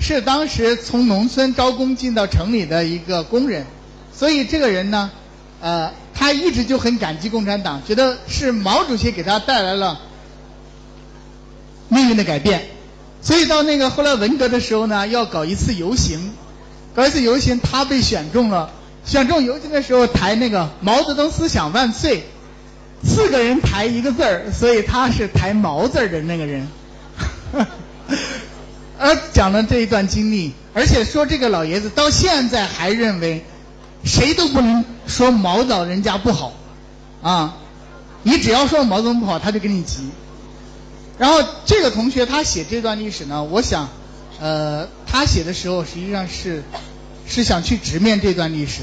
是当时从农村招工进到城里的一个工人，所以这个人呢，呃，他一直就很感激共产党，觉得是毛主席给他带来了命运的改变，所以到那个后来文革的时候呢，要搞一次游行，搞一次游行，他被选中了。选中游行的时候抬那个毛泽东思想万岁，四个人抬一个字儿，所以他是抬毛字儿的那个人。呃，讲了这一段经历，而且说这个老爷子到现在还认为，谁都不能说毛老人家不好，啊，你只要说毛泽东不好，他就跟你急。然后这个同学他写这段历史呢，我想，呃，他写的时候实际上是。是想去直面这段历史，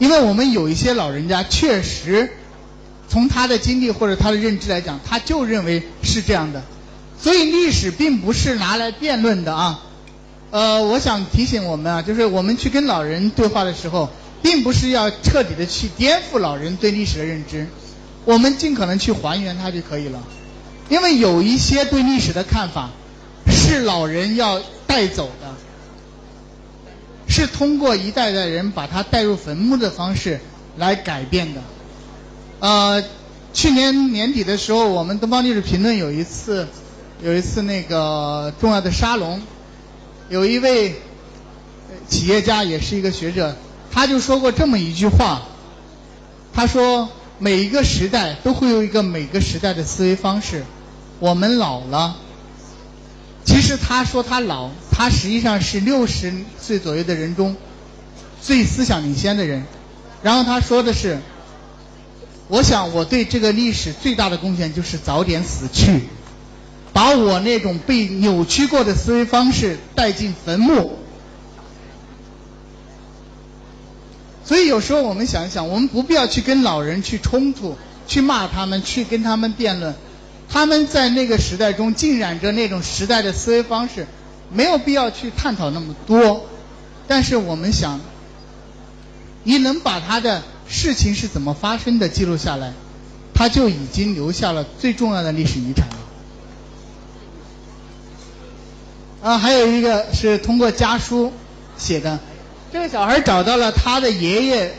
因为我们有一些老人家确实从他的经历或者他的认知来讲，他就认为是这样的，所以历史并不是拿来辩论的啊。呃，我想提醒我们啊，就是我们去跟老人对话的时候，并不是要彻底的去颠覆老人对历史的认知，我们尽可能去还原它就可以了。因为有一些对历史的看法是老人要带走的。是通过一代代人把它带入坟墓的方式来改变的。呃，去年年底的时候，我们东方历史评论有一次有一次那个重要的沙龙，有一位企业家也是一个学者，他就说过这么一句话，他说每一个时代都会有一个每个时代的思维方式，我们老了。其实他说他老，他实际上是六十岁左右的人中最思想领先的人。然后他说的是，我想我对这个历史最大的贡献就是早点死去，把我那种被扭曲过的思维方式带进坟墓。所以有时候我们想一想，我们不必要去跟老人去冲突，去骂他们，去跟他们辩论。他们在那个时代中浸染着那种时代的思维方式，没有必要去探讨那么多。但是我们想，你能把他的事情是怎么发生的记录下来，他就已经留下了最重要的历史遗产了。啊，还有一个是通过家书写的，这个小孩找到了他的爷爷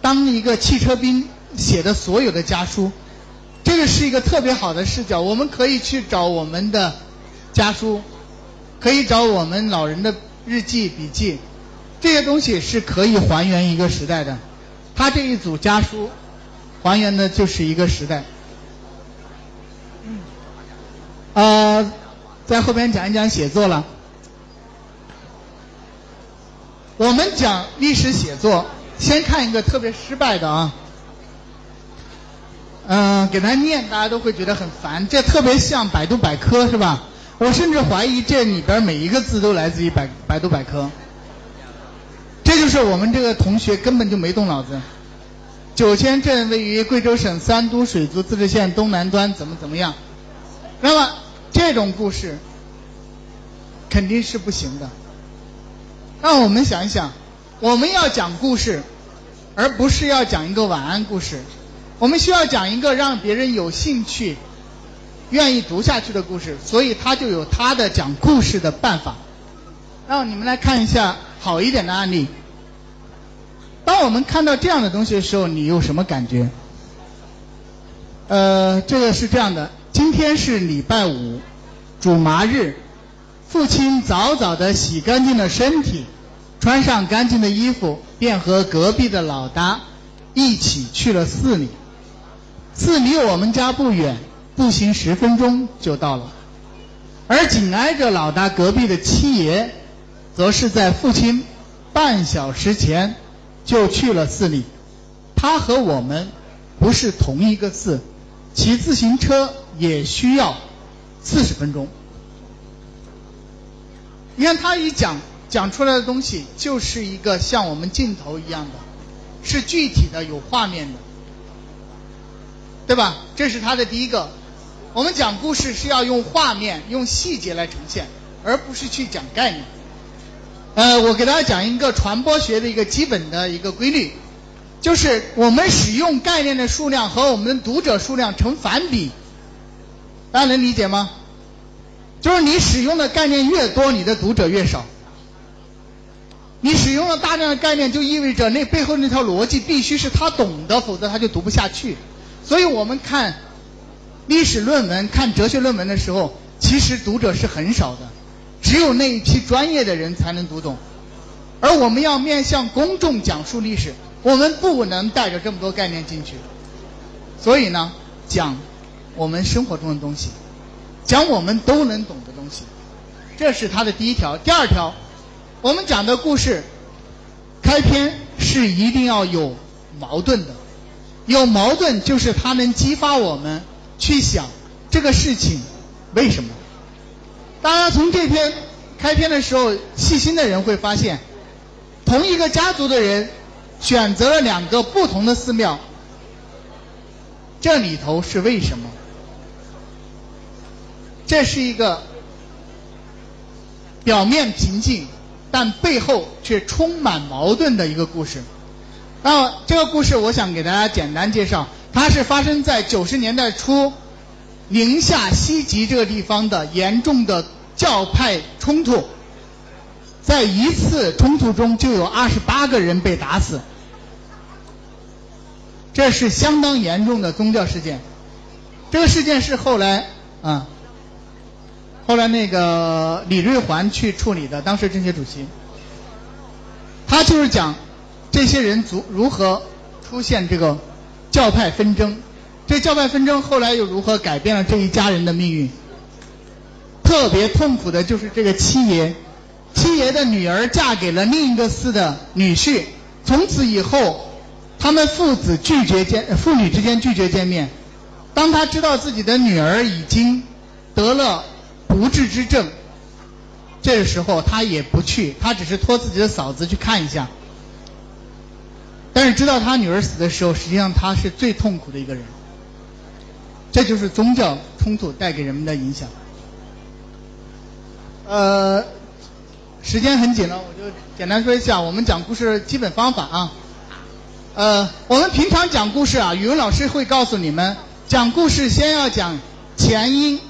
当一个汽车兵写的所有的家书。这个是一个特别好的视角，我们可以去找我们的家书，可以找我们老人的日记笔记，这些东西是可以还原一个时代的。他这一组家书还原的就是一个时代。呃，在后边讲一讲写作了。我们讲历史写作，先看一个特别失败的啊。嗯，给他念，大家都会觉得很烦。这特别像百度百科，是吧？我甚至怀疑这里边每一个字都来自于百百度百科。这就是我们这个同学根本就没动脑子。九千镇位于贵州省三都水族自治县东南端，怎么怎么样？那么这种故事肯定是不行的。让我们想一想，我们要讲故事，而不是要讲一个晚安故事。我们需要讲一个让别人有兴趣、愿意读下去的故事，所以他就有他的讲故事的办法。让你们来看一下好一点的案例。当我们看到这样的东西的时候，你有什么感觉？呃，这个是这样的：今天是礼拜五，主麻日，父亲早早的洗干净了身体，穿上干净的衣服，便和隔壁的老大一起去了寺里。寺离我们家不远，步行十分钟就到了。而紧挨着老大隔壁的七爷，则是在父亲半小时前就去了寺里。他和我们不是同一个寺，骑自行车也需要四十分钟。你看他一讲讲出来的东西，就是一个像我们镜头一样的，是具体的、有画面的。对吧？这是他的第一个。我们讲故事是要用画面、用细节来呈现，而不是去讲概念。呃，我给大家讲一个传播学的一个基本的一个规律，就是我们使用概念的数量和我们读者数量成反比。大家能理解吗？就是你使用的概念越多，你的读者越少。你使用了大量的概念，就意味着那背后那条逻辑必须是他懂的，否则他就读不下去。所以我们看历史论文、看哲学论文的时候，其实读者是很少的，只有那一批专业的人才能读懂。而我们要面向公众讲述历史，我们不能带着这么多概念进去。所以呢，讲我们生活中的东西，讲我们都能懂的东西，这是他的第一条。第二条，我们讲的故事开篇是一定要有矛盾的。有矛盾，就是它能激发我们去想这个事情为什么。大家从这篇开篇的时候，细心的人会发现，同一个家族的人选择了两个不同的寺庙，这里头是为什么？这是一个表面平静，但背后却充满矛盾的一个故事。那这个故事，我想给大家简单介绍。它是发生在九十年代初，宁夏西吉这个地方的严重的教派冲突。在一次冲突中就有二十八个人被打死，这是相当严重的宗教事件。这个事件是后来啊，后来那个李瑞环去处理的，当时政协主席，他就是讲这些人如如何出现这个教派纷争，这教派纷争后来又如何改变了这一家人的命运。特别痛苦的就是这个七爷。七爷的女儿嫁给了另一个寺的女婿，从此以后，他们父子拒绝见，父女之间拒绝见面。当他知道自己的女儿已经得了不治之症，这个时候他也不去，他只是托自己的嫂子去看一下。但是知道他女儿死的时候，实际上他是最痛苦的一个人。这就是宗教冲突带给人们的影响。呃。时间很紧了，我就简单说一下我们讲故事基本方法啊。呃，我们平常讲故事啊，语文老师会告诉你们，讲故事先要讲前因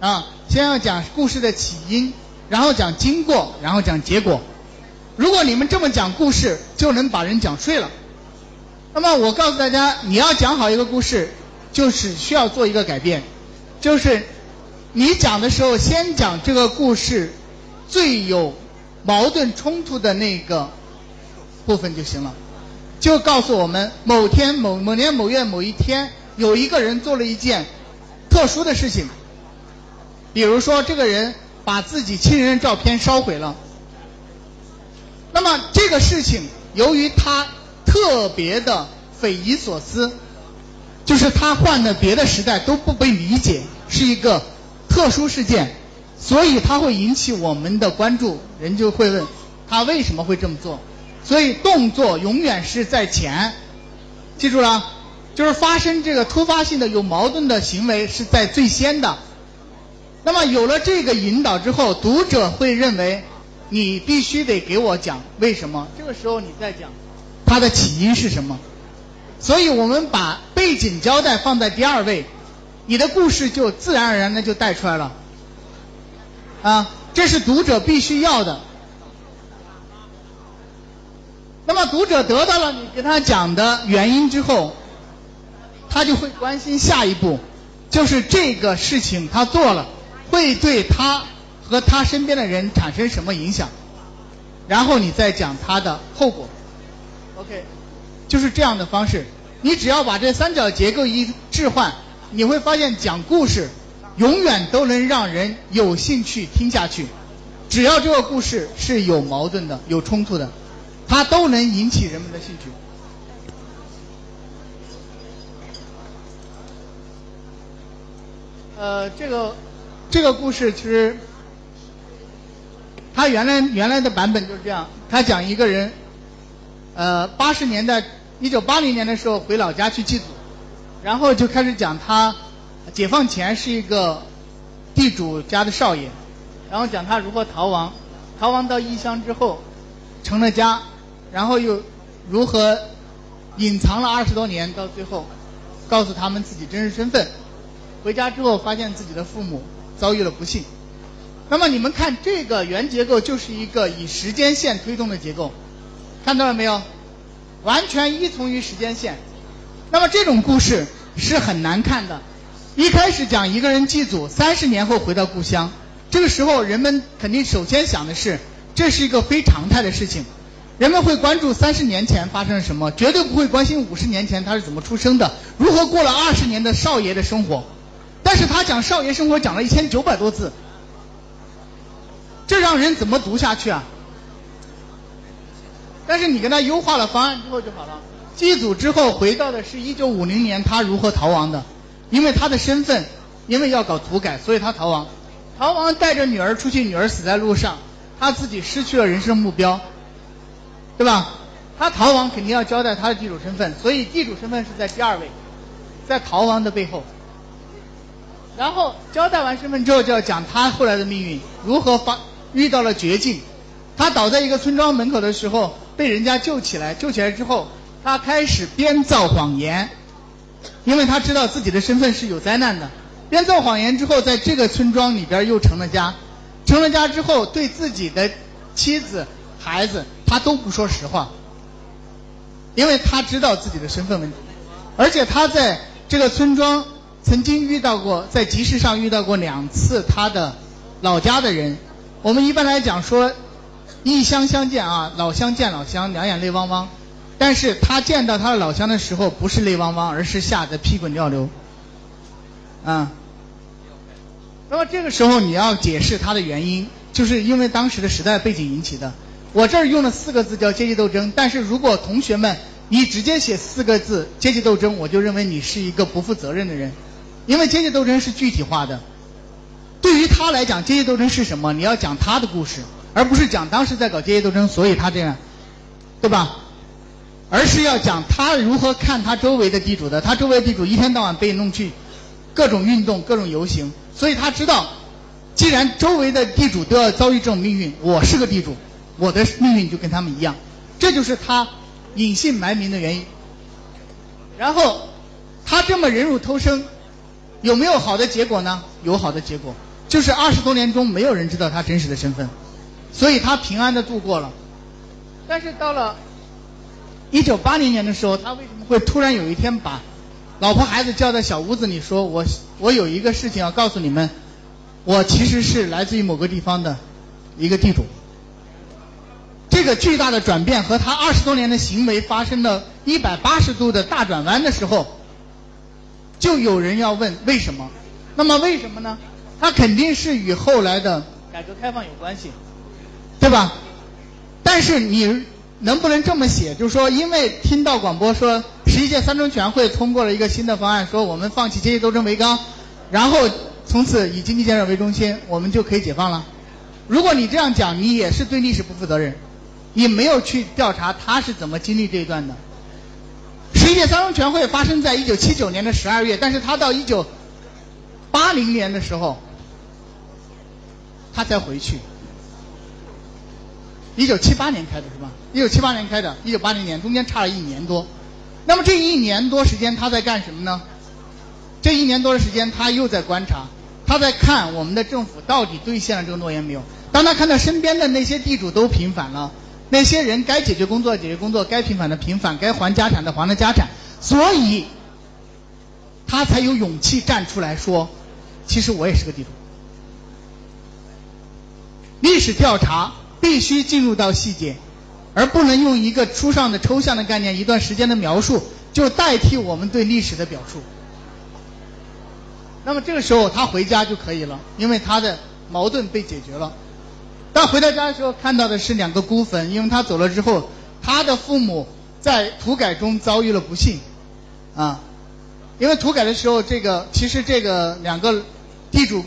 啊，先要讲故事的起因，然后讲经过，然后讲结果。如果你们这么讲故事，就能把人讲睡了。那么我告诉大家，你要讲好一个故事，就是需要做一个改变，就是你讲的时候先讲这个故事。最有矛盾冲突的那个部分就行了，就告诉我们某天某某年某月某一天有一个人做了一件特殊的事情，比如说这个人把自己亲人的照片烧毁了，那么这个事情由于他特别的匪夷所思，就是他换的别的时代都不被理解，是一个特殊事件。所以他会引起我们的关注，人就会问他为什么会这么做。所以动作永远是在前，记住了，就是发生这个突发性的有矛盾的行为是在最先的。那么有了这个引导之后，读者会认为你必须得给我讲为什么。这个时候你再讲它的起因是什么。所以我们把背景交代放在第二位，你的故事就自然而然的就带出来了。啊，这是读者必须要的。那么读者得到了你给他讲的原因之后，他就会关心下一步，就是这个事情他做了会对他和他身边的人产生什么影响，然后你再讲他的后果。OK，就是这样的方式。你只要把这三角结构一置换，你会发现讲故事。永远都能让人有兴趣听下去，只要这个故事是有矛盾的、有冲突的，它都能引起人们的兴趣。呃，这个这个故事其实，它原来原来的版本就是这样，他讲一个人，呃，八十年代一九八零年的时候回老家去祭祖，然后就开始讲他。解放前是一个地主家的少爷，然后讲他如何逃亡，逃亡到异乡之后成了家，然后又如何隐藏了二十多年，到最后告诉他们自己真实身份。回家之后发现自己的父母遭遇了不幸。那么你们看这个原结构就是一个以时间线推动的结构，看到了没有？完全依从于时间线。那么这种故事是很难看的。一开始讲一个人祭祖，三十年后回到故乡，这个时候人们肯定首先想的是，这是一个非常态的事情，人们会关注三十年前发生了什么，绝对不会关心五十年前他是怎么出生的，如何过了二十年的少爷的生活。但是他讲少爷生活讲了一千九百多字，这让人怎么读下去啊？但是你跟他优化了方案之后就好了，祭祖之后回到的是一九五零年他如何逃亡的。因为他的身份，因为要搞土改，所以他逃亡。逃亡带着女儿出去，女儿死在路上，他自己失去了人生目标，对吧？他逃亡肯定要交代他的地主身份，所以地主身份是在第二位，在逃亡的背后。然后交代完身份之后，就要讲他后来的命运，如何发遇到了绝境。他倒在一个村庄门口的时候，被人家救起来，救起来之后，他开始编造谎言。因为他知道自己的身份是有灾难的，编造谎言之后，在这个村庄里边又成了家，成了家之后，对自己的妻子、孩子，他都不说实话，因为他知道自己的身份问题，而且他在这个村庄曾经遇到过，在集市上遇到过两次他的老家的人。我们一般来讲说，异乡相见啊，老乡见老乡，两眼泪汪汪。但是他见到他的老乡的时候，不是泪汪汪，而是吓得屁滚尿流。啊，那么这个时候你要解释他的原因，就是因为当时的时代背景引起的。我这儿用了四个字叫阶级斗争，但是如果同学们你直接写四个字阶级斗争，我就认为你是一个不负责任的人，因为阶级斗争是具体化的。对于他来讲，阶级斗争是什么？你要讲他的故事，而不是讲当时在搞阶级斗争，所以他这样，对吧？而是要讲他如何看他周围的地主的。他周围地主一天到晚被弄去各种运动、各种游行，所以他知道，既然周围的地主都要遭遇这种命运，我是个地主，我的命运就跟他们一样。这就是他隐姓埋名的原因。然后他这么忍辱偷生，有没有好的结果呢？有好的结果。就是二十多年中没有人知道他真实的身份，所以他平安的度过了。但是到了一九八零年的时候，他为什么会突然有一天把老婆孩子叫在小屋子里说：“我我有一个事情要告诉你们，我其实是来自于某个地方的一个地主。”这个巨大的转变和他二十多年的行为发生了一百八十度的大转弯的时候，就有人要问为什么？那么为什么呢？它肯定是与后来的改革开放有关系，对吧？但是你能不能这么写？就是说，因为听到广播说十一届三中全会通过了一个新的方案，说我们放弃阶级斗争为纲，然后从此以经济建设为中心，我们就可以解放了。如果你这样讲，你也是对历史不负责任，你没有去调查他是怎么经历这一段的。十一届三中全会发生在一九七九年的十二月，但是他到一九八零年的时候。他才回去。一九七八年开的是吧？一九七八年开的，一九八零年中间差了一年多。那么这一年多时间他在干什么呢？这一年多的时间他又在观察，他在看我们的政府到底兑现了这个诺言没有。当他看到身边的那些地主都平反了，那些人该解决工作解决工作，该平反的平反，该还家产的还了家产，所以他才有勇气站出来说：“其实我也是个地主。”历史调查必须进入到细节，而不能用一个书上的抽象的概念、一段时间的描述就代替我们对历史的表述。那么这个时候他回家就可以了，因为他的矛盾被解决了。但回到家的时候看到的是两个孤坟，因为他走了之后，他的父母在土改中遭遇了不幸，啊，因为土改的时候，这个其实这个两个地主。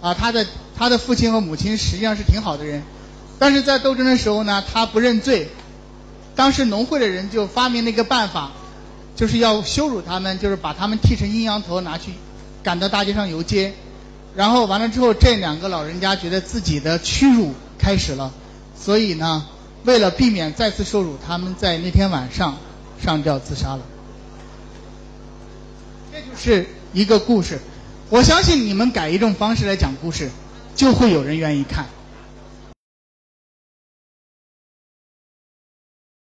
啊，他的他的父亲和母亲实际上是挺好的人，但是在斗争的时候呢，他不认罪。当时农会的人就发明了一个办法，就是要羞辱他们，就是把他们剃成阴阳头拿去赶到大街上游街。然后完了之后，这两个老人家觉得自己的屈辱开始了，所以呢，为了避免再次受辱，他们在那天晚上上吊自杀了。这就是一个故事。我相信你们改一种方式来讲故事，就会有人愿意看。